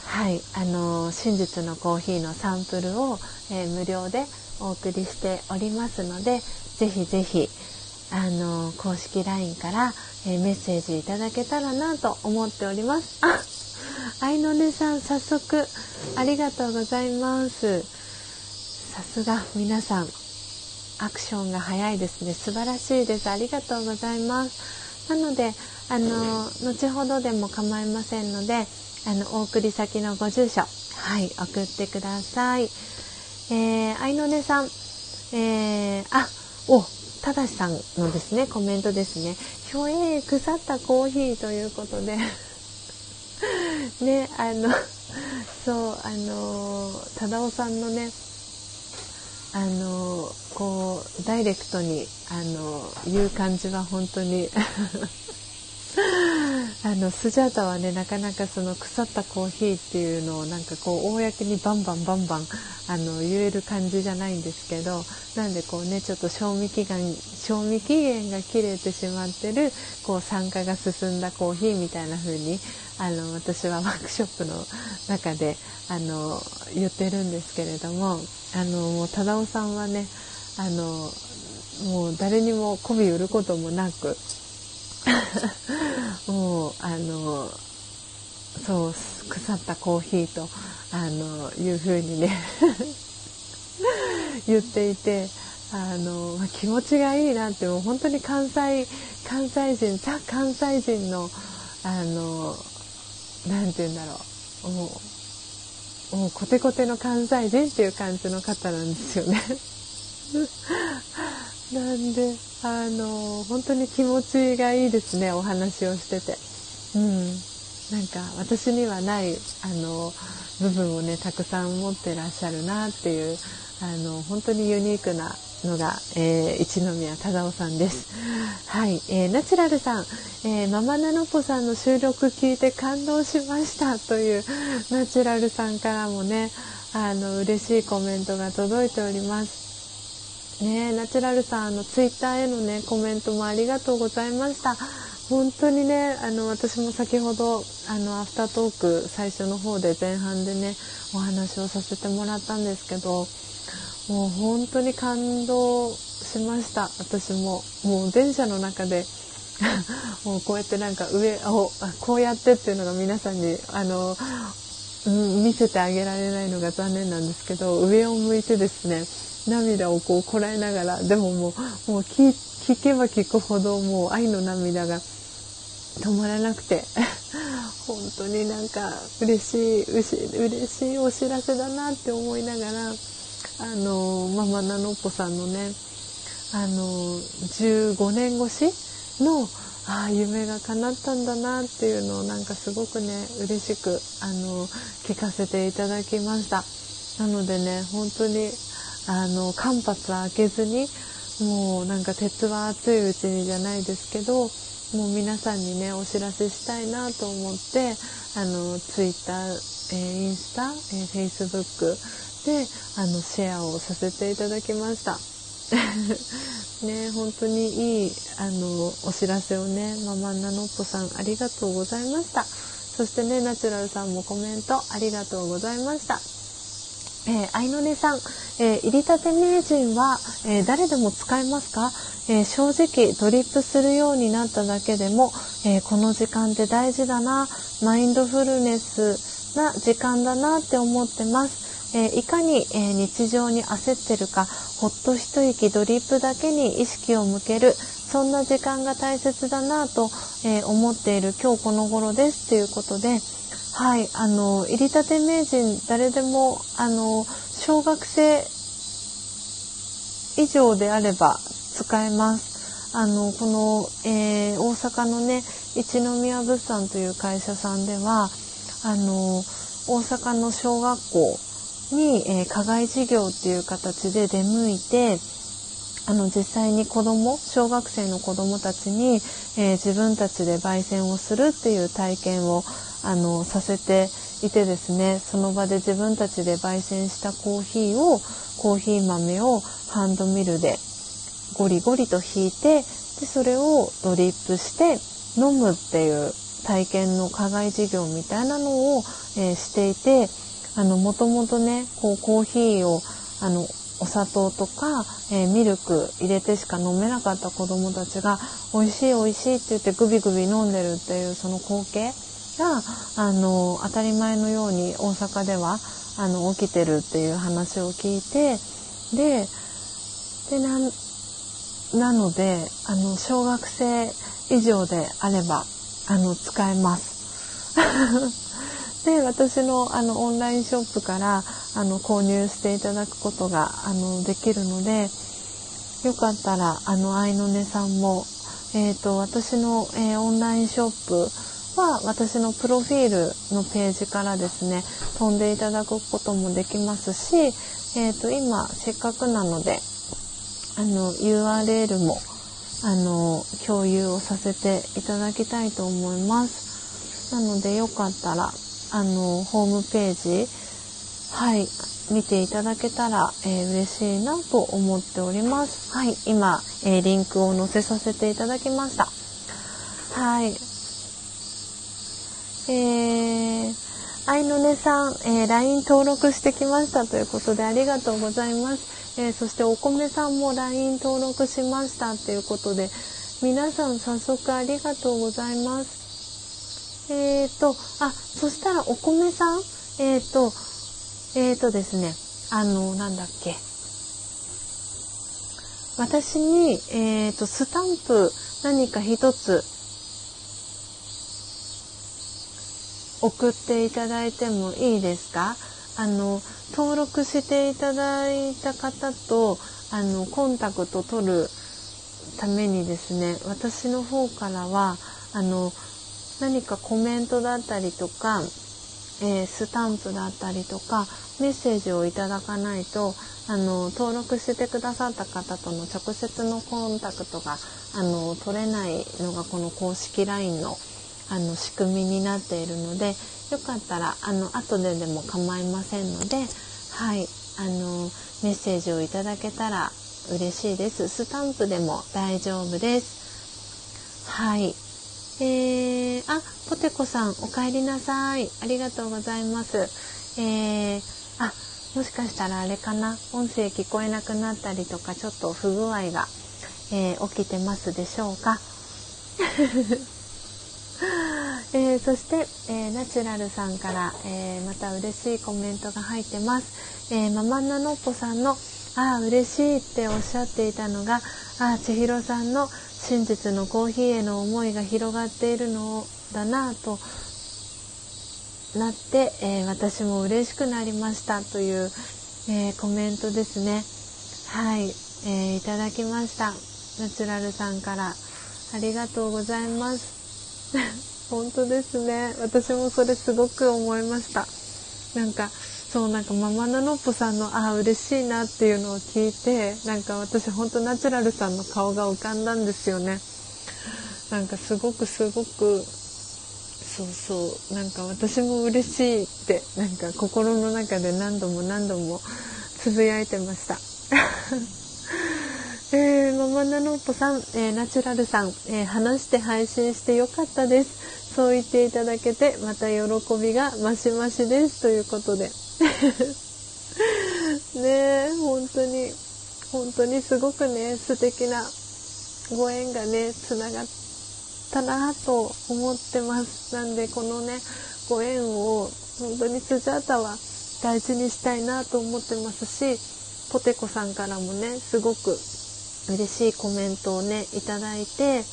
S1: はいあの真実のコーヒーのサンプルを、えー、無料でお送りしておりますのでぜひぜひあの公式 LINE から、えー、メッセージいただけたらなと思っております。あ愛の音さん早速ありがとうございます。さすが皆さんアクションが早いですね素晴らしいですありがとうございますなのであの後ほどでも構いませんのであのお送り先のご住所。はい送ってください。えー、愛の音さん、えー、あおただしさんのですねコメントですね「ひょえー腐ったコーヒー」ということで。ねあのそうあの忠雄さんのねあのこうダイレクトにあの言う感じは本当に あのスジャータはねなかなかその腐ったコーヒーっていうのをなんかこう公にバンバンバンバンあの言える感じじゃないんですけどなんでこうねちょっと賞味期限賞味期限が切れてしまってるこう酸化が進んだコーヒーみたいな風にあの私はワークショップの中であの言ってるんですけれどもあのもう忠雄さんはねあのもう誰にも媚び売ることもなくもうあのそう腐ったコーヒーとあのいう風にね 言っていてあの気持ちがいいなってもう本当に関西関西人ザ関西人のあのなて言うんだろうもうもうコテコテの関西人っていう感じの方なんですよね。なんであの本当に気持ちがいいですねお話をしてて。うんなんか私にはないあの部分をねたくさん持ってらっしゃるなっていうあの本当にユニークなのが、えー、一宮忠夫さんです。はい、えー、ナチュラルさん、えー、ママナノポさんの収録聞いて感動しましたというナチュラルさんからもね、あの嬉しいコメントが届いております。ねナチュラルさんあのツイッターへのねコメントもありがとうございました。本当にねあの私も先ほどあのアフタートーク最初の方で前半でねお話をさせてもらったんですけどもう本当に感動しました私ももう電車の中で もうこうやってなんか上をこうやってっていうのが皆さんにあの、うん、見せてあげられないのが残念なんですけど上を向いてですね涙をこうこらえながらでももうもう聞けば聞くほどもう愛の涙が止まらなくて 本当になんか嬉しい嬉しいお知らせだなって思いながらあのママナノッポさんのねあの15年越しのああ夢が叶ったんだなっていうのをなんかすごくね嬉しくあの聞かせていただきました。なのでね本当にあの間髪は開けずにもうなんか鉄は熱いうちにじゃないですけどもう皆さんにねお知らせしたいなと思ってあのツイッター、えー、インスタ、えー、フェイスブックであのシェアをさせていただきました。ね本当にいいあのお知らせをねママンナノッポさんありがとうございましたそしてねナチュラルさんもコメントありがとうございましたえー、愛の音さん、えー、入りたて名人は、えー、誰でも使えますか、え正直ドリップするようになっただけでも、えこの時間って大事だなマインドフルネスな時間だなって思ってます。えいかに、え日常に焦ってるかほっと一息ドリップだけに意識を向けるそんな時間が大切だなと、え思っている今日この頃です。ということではいあの入りたて名人誰でもあの小学生以上であれば使えます。あのこの、えー、大阪のね一宮物産という会社さんではあの大阪の小学校に、えー、課外授業っていう形で出向いてあの実際に子ども小学生の子どもたちに、えー、自分たちで焙煎をするっていう体験をあのさせていてですねその場で自分たちで焙煎したコーヒーをコーヒー豆をハンドミルでゴリゴリと引いてでそれをドリップして飲むっていう体験の課外授業みたいなのを、えー、していてあの、もともとね、こう、コーヒーを、あの、お砂糖とか、えー、ミルク入れてしか飲めなかった子供たちが、美味しい美味しいって言ってグビグビ飲んでるっていうその光景が、あの、当たり前のように大阪では、あの、起きてるっていう話を聞いて、で、で、な、なので、あの、小学生以上であれば、あの、使えます。で私のあのオンラインショップからあの購入していただくことがあのできるのでよかったらあの愛の音さんも、えーと、私の、えー、オンラインショップは私のプロフィールのページからですね飛んでいただくこともできますし、えーと、今せっかくなのであの URL もあの共有をさせていただきたいと思います。なのでよかったらあのホームページはい見ていただけたら、えー、嬉しいなと思っております。はい、今、えー、リンクを載せさせていただきました。はい。えー、愛の音さん、えー、LINE 登録してきましたということでありがとうございます。えー、そしてお米さんも LINE 登録しましたということで、皆さん早速ありがとうございます。えっ、ー、と、あ、そしたらお米さん、えっ、ー、と、えっ、ー、とですね、あの、なんだっけ。私に、えっ、と、スタンプ何か一つ送っていただいてもいいですか？あの、登録していただいた方と、あの、コンタクト取るためにですね、私の方からは、あの、何かコメントだったりとか、えー、スタンプだったりとかメッセージをいただかないとあの登録してくださった方との直接のコンタクトがあの取れないのがこの公式 LINE のあの仕組みになっているのでよかったらあの後ででも構いませんので、はい、あのメッセージをいただけたら嬉しいです。スタンプでも大丈夫です。はい。えー、あ、ポテコさん、お帰りなさい。ありがとうございます。えー、あ、もしかしたらあれかな。音声聞こえなくなったりとか、ちょっと不具合が、えー、起きてますでしょうか？えー、そして、えー、ナチュラルさんから、えー、また嬉しいコメントが入ってます。えママナノッポさんの、ああ、嬉しいっておっしゃっていたのが、ああ、千尋さんの真実のコーヒーへの思いが広がっているのだなとなって、え、私も嬉しくなりました。という、え、コメントですね。はい、えー、いただきました。ナチュラルさんから。ありがとうございます。本当ですね。私もそれすごく思いました。なんかそうなんかママナノッポさんのああ嬉しいなっていうのを聞いてなんか私ほんとナチュラルさんの顔が浮かんだんですよね。なんかすごくすごくそうそう。なんか私も嬉しいってなんか心の中で何度も何度もつぶやいてました。えー、ママナノッポさん、えー、ナチュラルさん、えー、話して配信してよかったです。そう言っていただけてまた喜びが増し増しです。ということで。ねえ本当に本当にすごくね素敵なご縁がねつながったなと思ってます。なんでこのねご縁を本当にスジャータは大事にしたいなと思ってますしポテコさんからもねすごく嬉しいコメントをねいただいて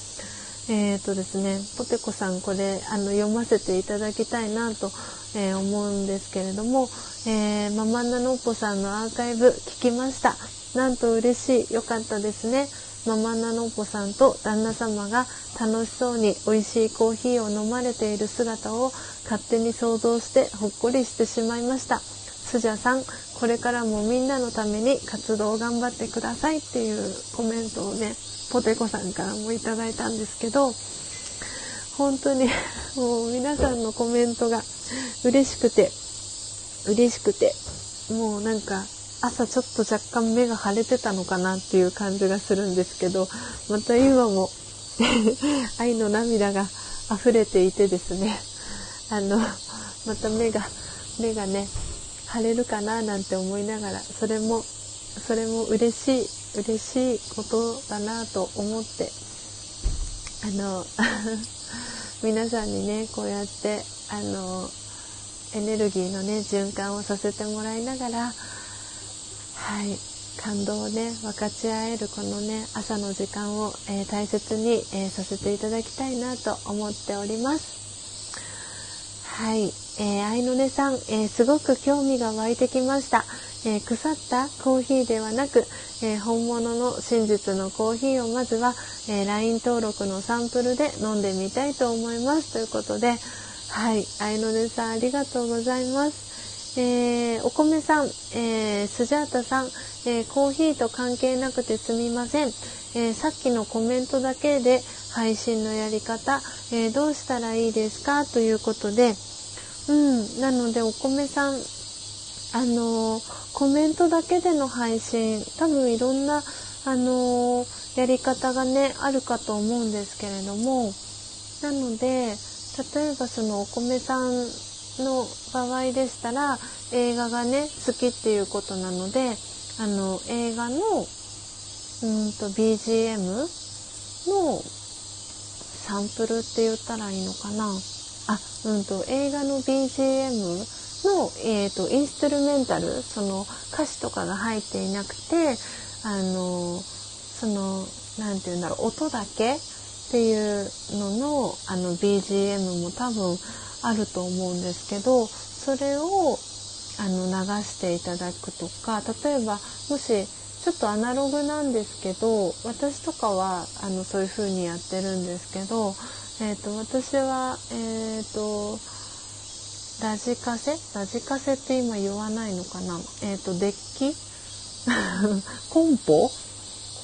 S1: えっ、ー、とですねポテコさんこれあの読ませていただきたいなと、えー、思うんですけれどもえー、ママナノッポさんのアーカイブ聞きました。なんと嬉しい。よかったですね。ママナノッポさんと旦那様が楽しそうに美味しいコーヒーを飲まれている姿を勝手に想像してほっこりしてしまいました。スジャさん、これからもみんなのために活動を頑張ってくださいっていうコメントをね、ポテコさんからもいただいたんですけど、本当に もう皆さんのコメントが嬉しくて嬉しくてもうなんか朝ちょっと若干目が腫れてたのかなっていう感じがするんですけどまた今も 愛の涙が溢れていてですねあのまた目が目がね腫れるかななんて思いながらそれもそれも嬉しい嬉しいことだなと思ってあの 皆さんにねこうやってあのエネルギーのね循環をさせてもらいながらはい感動をね分かち合えるこのね朝の時間を、えー、大切に、えー、させていただきたいなと思っております。はい、えー、愛の音さん、えすごく興味が湧いてきました、え腐ったコーヒーではなく、え本物の真実のコーヒーをまずは、え LINE 登録のサンプルで飲んでみたいと思いますということではい、あいのねさんありがとうございます。えー、お米さん、えー、スジャータさん、えー、コーヒーと関係なくてすみません。えー、さっきのコメントだけで配信のやり方、えどうしたらいいですか？ということで、うん、なのでお米さん、あのコメントだけでの配信、多分いろんな、あのやり方がね、あるかと思うんですけれども、なので、例えばそのお米さんの場合でしたら映画がね好きっていうことなのであの映画のうんと BGM のサンプルって言ったらいいのかな。あうんと映画の BGM の、えーと、インストゥルメンタルその歌詞とかが入っていなくてあのその何て言うんだろう音だけっていうののあの BGM も多分あると思うんですけどそれをあの流していただくとか例えばもしちょっとアナログなんですけど私とかはあのそういう風にやってるんですけどえっ、と、私は、えっ、と、ラジカセ？ラジカセって今言わないのかな？えっ、と、デッキ？コンポ？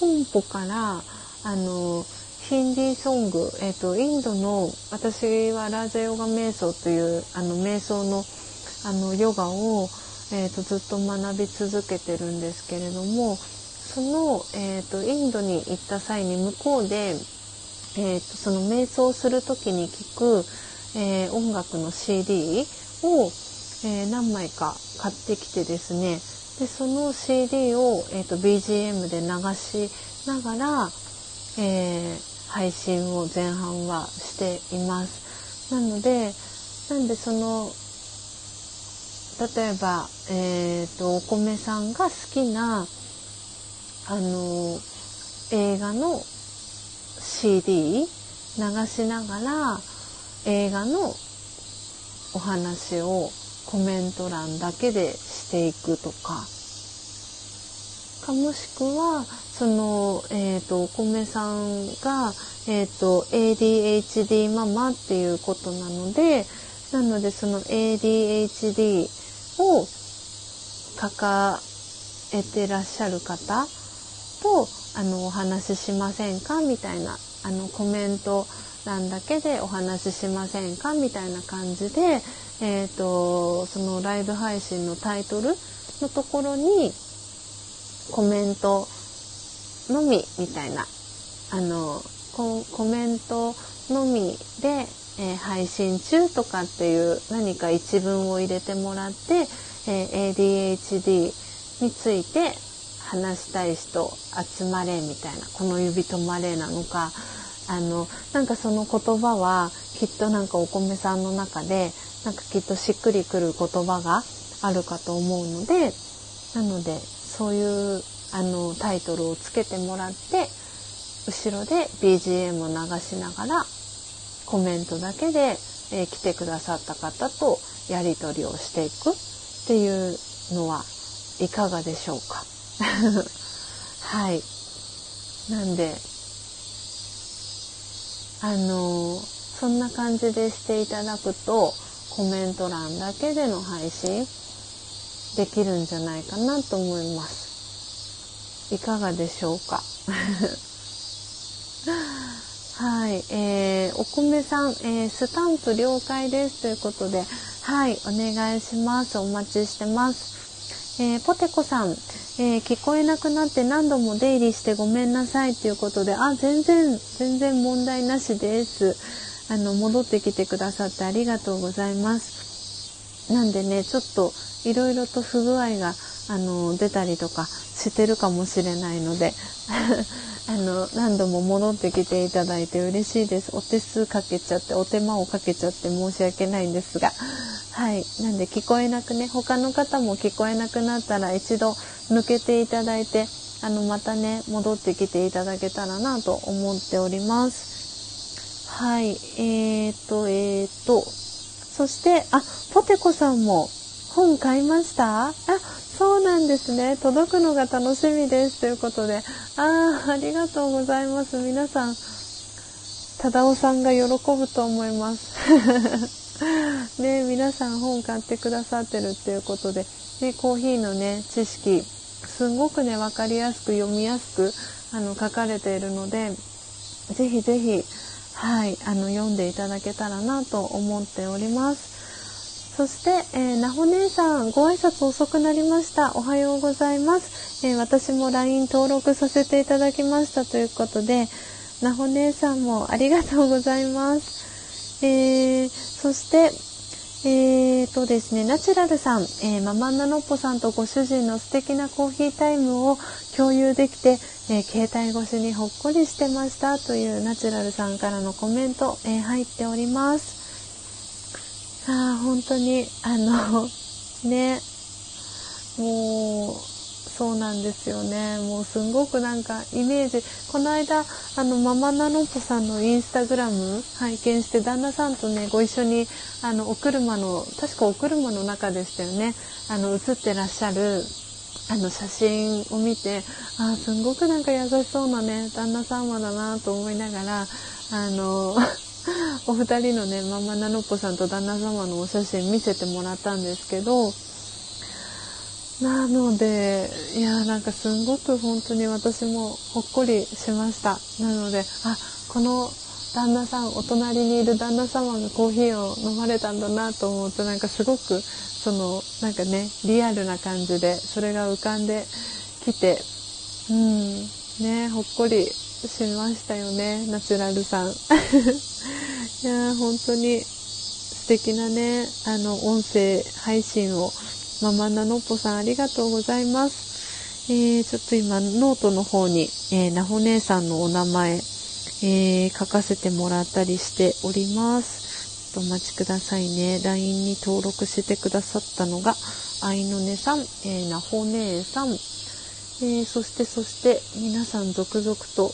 S1: コンポから、あの、ヒンディーソング、えっ、と、インドの、私はラジャヨガ瞑想という、あの、瞑想の、あの、ヨガを、えっ、と、ずっと学び続けてるんですけれども、その、えっ、と、インドに行った際に向こうで、えっ、と、その瞑想する時に聴く、えー、音楽の CD を、えー、何枚か買ってきてですねでその CD を、えーと、BGM で流しながら、えー、配信を前半はしています。なのでなんでその例えば、えーと、お米さんが好きなあの映画の CD 流しながら映画のお話をコメント欄だけでしていくとか。かもしくはその、えーと、お米さんが、えーと、ADHD ママっていうことなのでなのでその ADHD を抱えてらっしゃる方とあのお話ししませんか？みたいなあのコメント欄だけでお話ししませんかみたいな感じで、えーと、そのライブ配信のタイトルのところにコメントのみみたいなあのコメントのみで、えー、配信中とかっていう何か一文を入れてもらって、えー、ADHD について話したい人集まれみたいなこの指止まれなのかあのなんかその言葉はきっとなんかお米さんの中でなんかきっとしっくりくる言葉があるかと思うのでなのでそういうあのタイトルをつけてもらって後ろで BGM を流しながらコメントだけで、えー、来てくださった方とやり取りをしていくっていうのはいかがでしょうか？はいなんであのそんな感じでしていただくとコメント欄だけでの配信できるんじゃないかなと思います。いかがでしょうか？はい、えー、お米さん、えー、スタンプ了解ですということで、はい、お願いします。お待ちしてます。えー、ポテコさん、えー、聞こえなくなって何度も出入りしてごめんなさいということで、あ、全然、全然問題なしです。あの、戻ってきてくださってありがとうございます。なんでね、ちょっといろいろと不具合が、あの、出たりとかしてるかもしれないので、あの、何度も戻ってきていただいて嬉しいです。お手数かけちゃって、お手間をかけちゃって申し訳ないんですが。はい。なんで聞こえなくね、他の方も聞こえなくなったら一度抜けていただいて、あの、またね、戻ってきていただけたらなと思っております。はい。えーと、えーと、そして、あ、ポテコさんも本買いました？あ、そうなんですね。届くのが楽しみです。ということで、ああ、ありがとうございます。皆さん、忠夫さんが喜ぶと思います。ね、皆さん本買ってくださってるっていうことで、ね、コーヒーのね、知識、すんごくね、わかりやすく読みやすく、あの、書かれているので、ぜひぜひ、はい、あの、読んでいただけたらなと思っております。そして、えー、なほ姉さん、ご挨拶遅くなりました。おはようございます。えー、私も LINE 登録させていただきましたということで、なほ姉さんもありがとうございます。えー、そして、えーとですね、ナチュラルさん、えー、ママンナノッポさんとご主人の素敵なコーヒータイムを共有できて、えー、携帯越しにほっこりしてましたというナチュラルさんからのコメント、えー、入っております。あ、本当に、あの、ね、もう、そうなんですよね。もうすんごくなんかイメージ、この間、あの、ママナノポさんのインスタグラム拝見して、旦那さんとね、ご一緒に、あの、お車の、確かお車の中でしたよね。あの、写ってらっしゃる、あの、写真を見て、あ、すんごくなんか優しそうなね、旦那様だなと思いながら、あの、お二人のね、ママナノッポさんと旦那様のお写真見せてもらったんですけど、なので、いや、なんかすんごく本当に私もほっこりしました。なので、あ、この旦那さん、お隣にいる旦那様がコーヒーを飲まれたんだなと思うと、なんかすごく、その、なんかね、リアルな感じで、それが浮かんできて、うん、ね、ほっこりしましたよね、ナチュラルさん。いや本当に素敵なね、あの、音声配信をママナノッポさんありがとうございます。えー、ちょっと今ノートの方に、えー、なほ姉さんのお名前、えー、書かせてもらったりしております。ちょっとお待ちくださいね。LINE に登録してくださったのが、愛のねさん、えー、なほ姉さん、えー、そしてそして皆さん続々と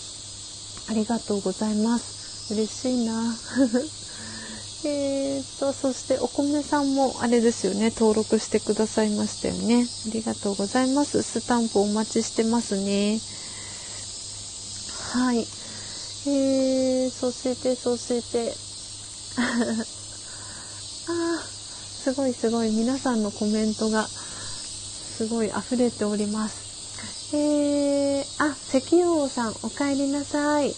S1: ありがとうございます。嬉しいな。えーと、そしてお米さんもあれですよね、登録してくださいましたよね。ありがとうございます。スタンプお待ちしてますね。はい。えー、そして、そして、あすごいすごい、皆さんのコメントが、すごい溢れております。えー、あ、石油王さん、お帰りなさい。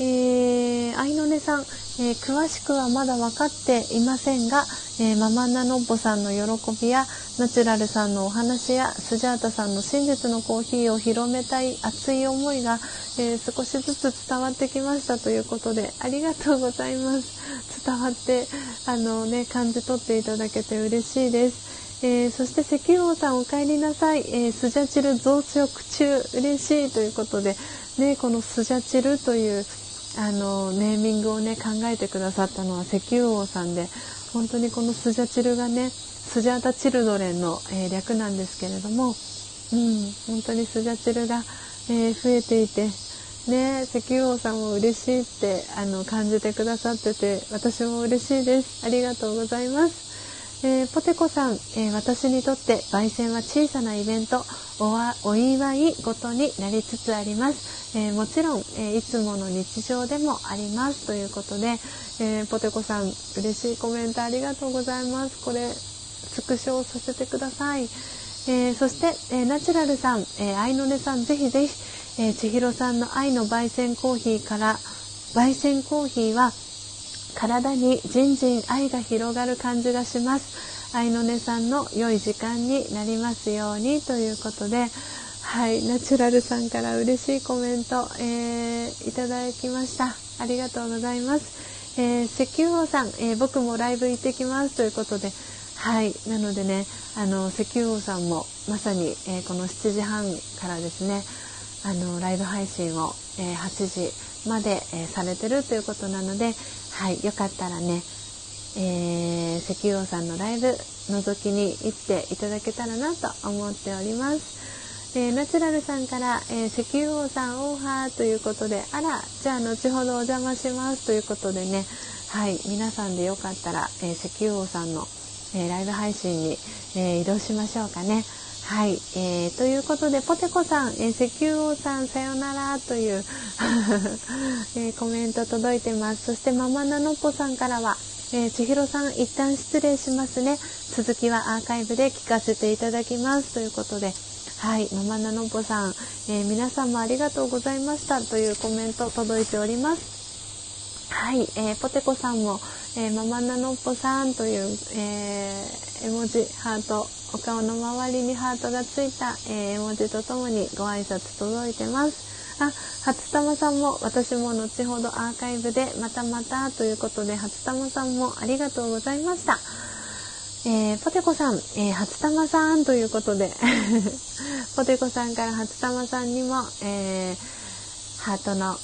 S1: えー、愛の音さん、えー、詳しくはまだ分かっていませんが、えー、ママナノッポさんの喜びやナチュラルさんのお話やスジャータさんの真実のコーヒーを広めたい熱い思いが、えー、少しずつ伝わってきましたということでありがとうございます伝わってあのね感じ取っていただけて嬉しいです、えー、そして石油王さんお帰りなさい、えー、スジャチル増殖中。嬉しいということで。ねこのスジャチルというあのネーミングをね考えてくださったのは石油王さんで本当にこのスジャチルがねスジャータ・チルドレンの、えー、略なんですけれども、うん、本当にスジャチルが、え、増えていてね石油王さんも嬉しいってあの感じてくださってて私も嬉しいです。ありがとうございます、えー、ポテコさん、え私にとって焙煎は小さなイベントお祝いごとになりつつあります。えー、もちろん、えー、いつもの日常でもありますということで、えー、ポテコさん嬉しいコメントありがとうございます。これスクショさせてください、えそして、えナチュラルさん、え愛の音さんぜひぜひ、え千尋さんの愛の焙煎コーヒーから焙煎コーヒーは体にじんじん愛が広がる感じがします愛の音さんの良い時間になりますようにということで、はい、ナチュラルさんから嬉しいコメント、えー、いただきました。ありがとうございます。えー、石油王さん、えー、僕もライブ行ってきますということで、はい、なのでね、あの、石油王さんもまさに、え、この7時半からですね、あの、ライブ配信を、え、8時まで、え、されてるということなので、はい、よかったらね、えー、石油王さんのライブ覗きに行っていただけたらなと思っております。えー、ナチュラルさんから、えー、石油王さんオーハーということで、あら、じゃあ後ほどお邪魔しますということでね、はい、皆さんでよかったら、え、石油王さんの、えライブ配信に、え移動しましょうかね。はい、えー、ということで、ポテコさん、えー、石油王さん、さよならという えー、コメント届いてます。そして、ママナノッポさんからは、えー、千尋さん、一旦失礼しますね。続きはアーカイブで聞かせていただきます。ということで、はい、ママナノポさん、えー、皆さんもありがとうございましたというコメント届いております。はい、えー、ポテコさんも、えー、ママナノッポさんという、え絵文字、ハート、お顔の周りにハートがついた、え絵文字とともにご挨拶届いてます。あ、初玉さんも私も後ほどアーカイブでまたまたということで初玉さんもありがとうございました。えー、ポテコさん、えー、初玉さんということで ポテコさんから初玉さんにも、えー、ハートの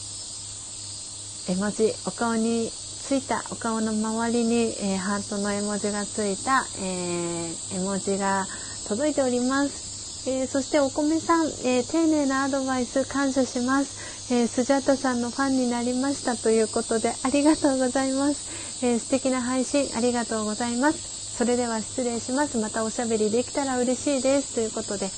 S1: 絵文字、お顔についた、お顔の周りに、えー、ハートの絵文字がついた、え絵文字が届いております。えそしてお米さん、え丁寧なアドバイス感謝します。えスジャタさんのファンになりましたということでありがとうございます。え素敵な配信ありがとうございます。それでは失礼します。またおしゃべりできたら嬉しいです。ということで、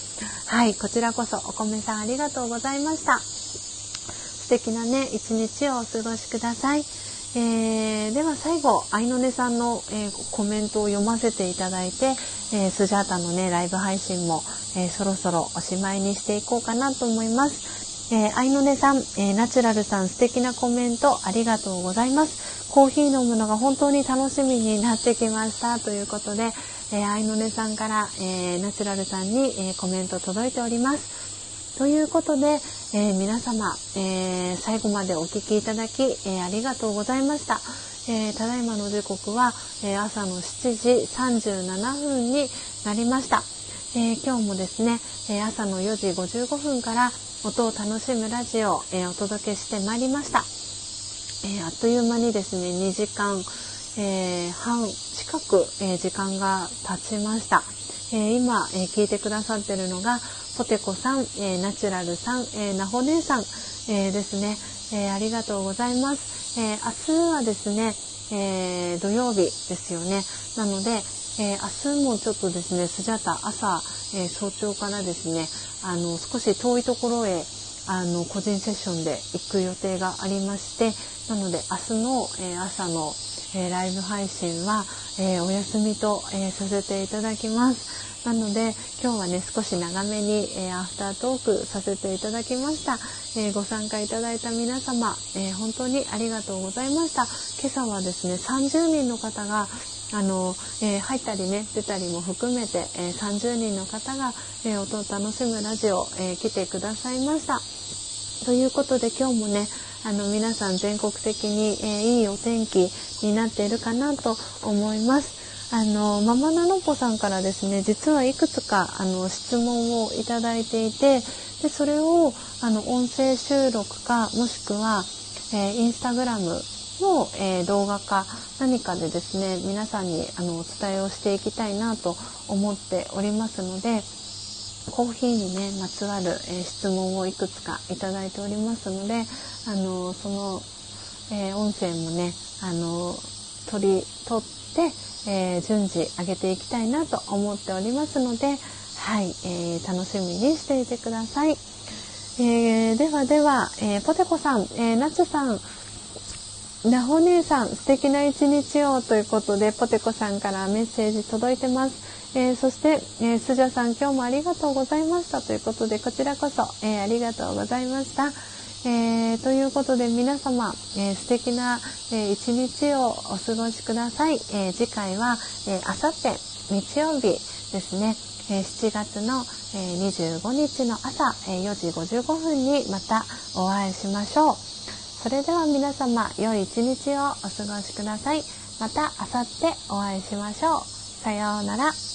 S1: はい、こちらこそお米さんありがとうございました。素敵なね、一日をお過ごしください。えー、では最後、愛の音さんの、えー、コメントを読ませていただいて、えー、スジャータのね、ライブ配信も、えそろそろおしまいにしていこうかなと思います。えー、愛の音さん、えナチュラルさん素敵なコメントありがとうございます。コーヒー飲むのが本当に楽しみになってきましたということで、え愛の音さんから、えナチュラルさんに、えコメント届いております。ということで、え皆様、え最後までお聴きいただき、えありがとうございました。えただいまの時刻は、え朝の7時37分になりました。え今日もですね、え朝の4時55分から音を楽しむラジオを、えお届けしてまいりました。えあっという間にですね、2時間、え半近く、え時間が経ちました。え今、え聞いてくださってるのが、ポテコさん、えナチュラルさん、えナホ姉さん、えですね、えありがとうございます。え明日はですね、え土曜日ですよね。なので、え明日もちょっとですね、スジャタ朝、え早朝からですね、あの少し遠いところへあの個人セッションで行く予定がありましてなので明日の、え朝の、えライブ配信は、えお休みと、えさせていただきます。なので今日はね少し長めに、えー、アフタートークさせていただきました、えー、ご参加いただいた皆様、えー、本当にありがとうございました。今朝はですね30人の方があの、え入ったりね出たりも含めて、え30人の方が、え音を楽しむラジオ、え来てくださいました。ということで今日もねあの皆さん全国的に、えいいお天気になっているかなと思います。あのママナノポさんからですね実はいくつかあの質問をいただいていてでそれをあの音声収録かもしくは、えー、インスタグラムの、えー、動画か何かでですね皆さんにあのお伝えをしていきたいなと思っておりますのでコーヒーにねまつわる、えー、質問をいくつかいただいておりますのであのその、え音声もねあの取り取ってえー、順次上げていきたいなと思っておりますので、はい、えー、楽しみにしていてください。えー、ではでは、えポテコさん、えナチュさん、なほ姉さん、素敵な一日をということで、ポテコさんからメッセージ届いてます。えー、そして、えー、スジャさん、今日もありがとうございましたということで、こちらこそ、えー、ありがとうございました。えー、ということで皆様、えー、素敵な、えー、一日をお過ごしください。えー、次回は、えー、あさって日曜日ですね、えー、7月の、えー、25日の朝、えー、4時55分にまたお会いしましょう。それでは皆様、良い一日をお過ごしください。またあさってお会いしましょう。さようなら。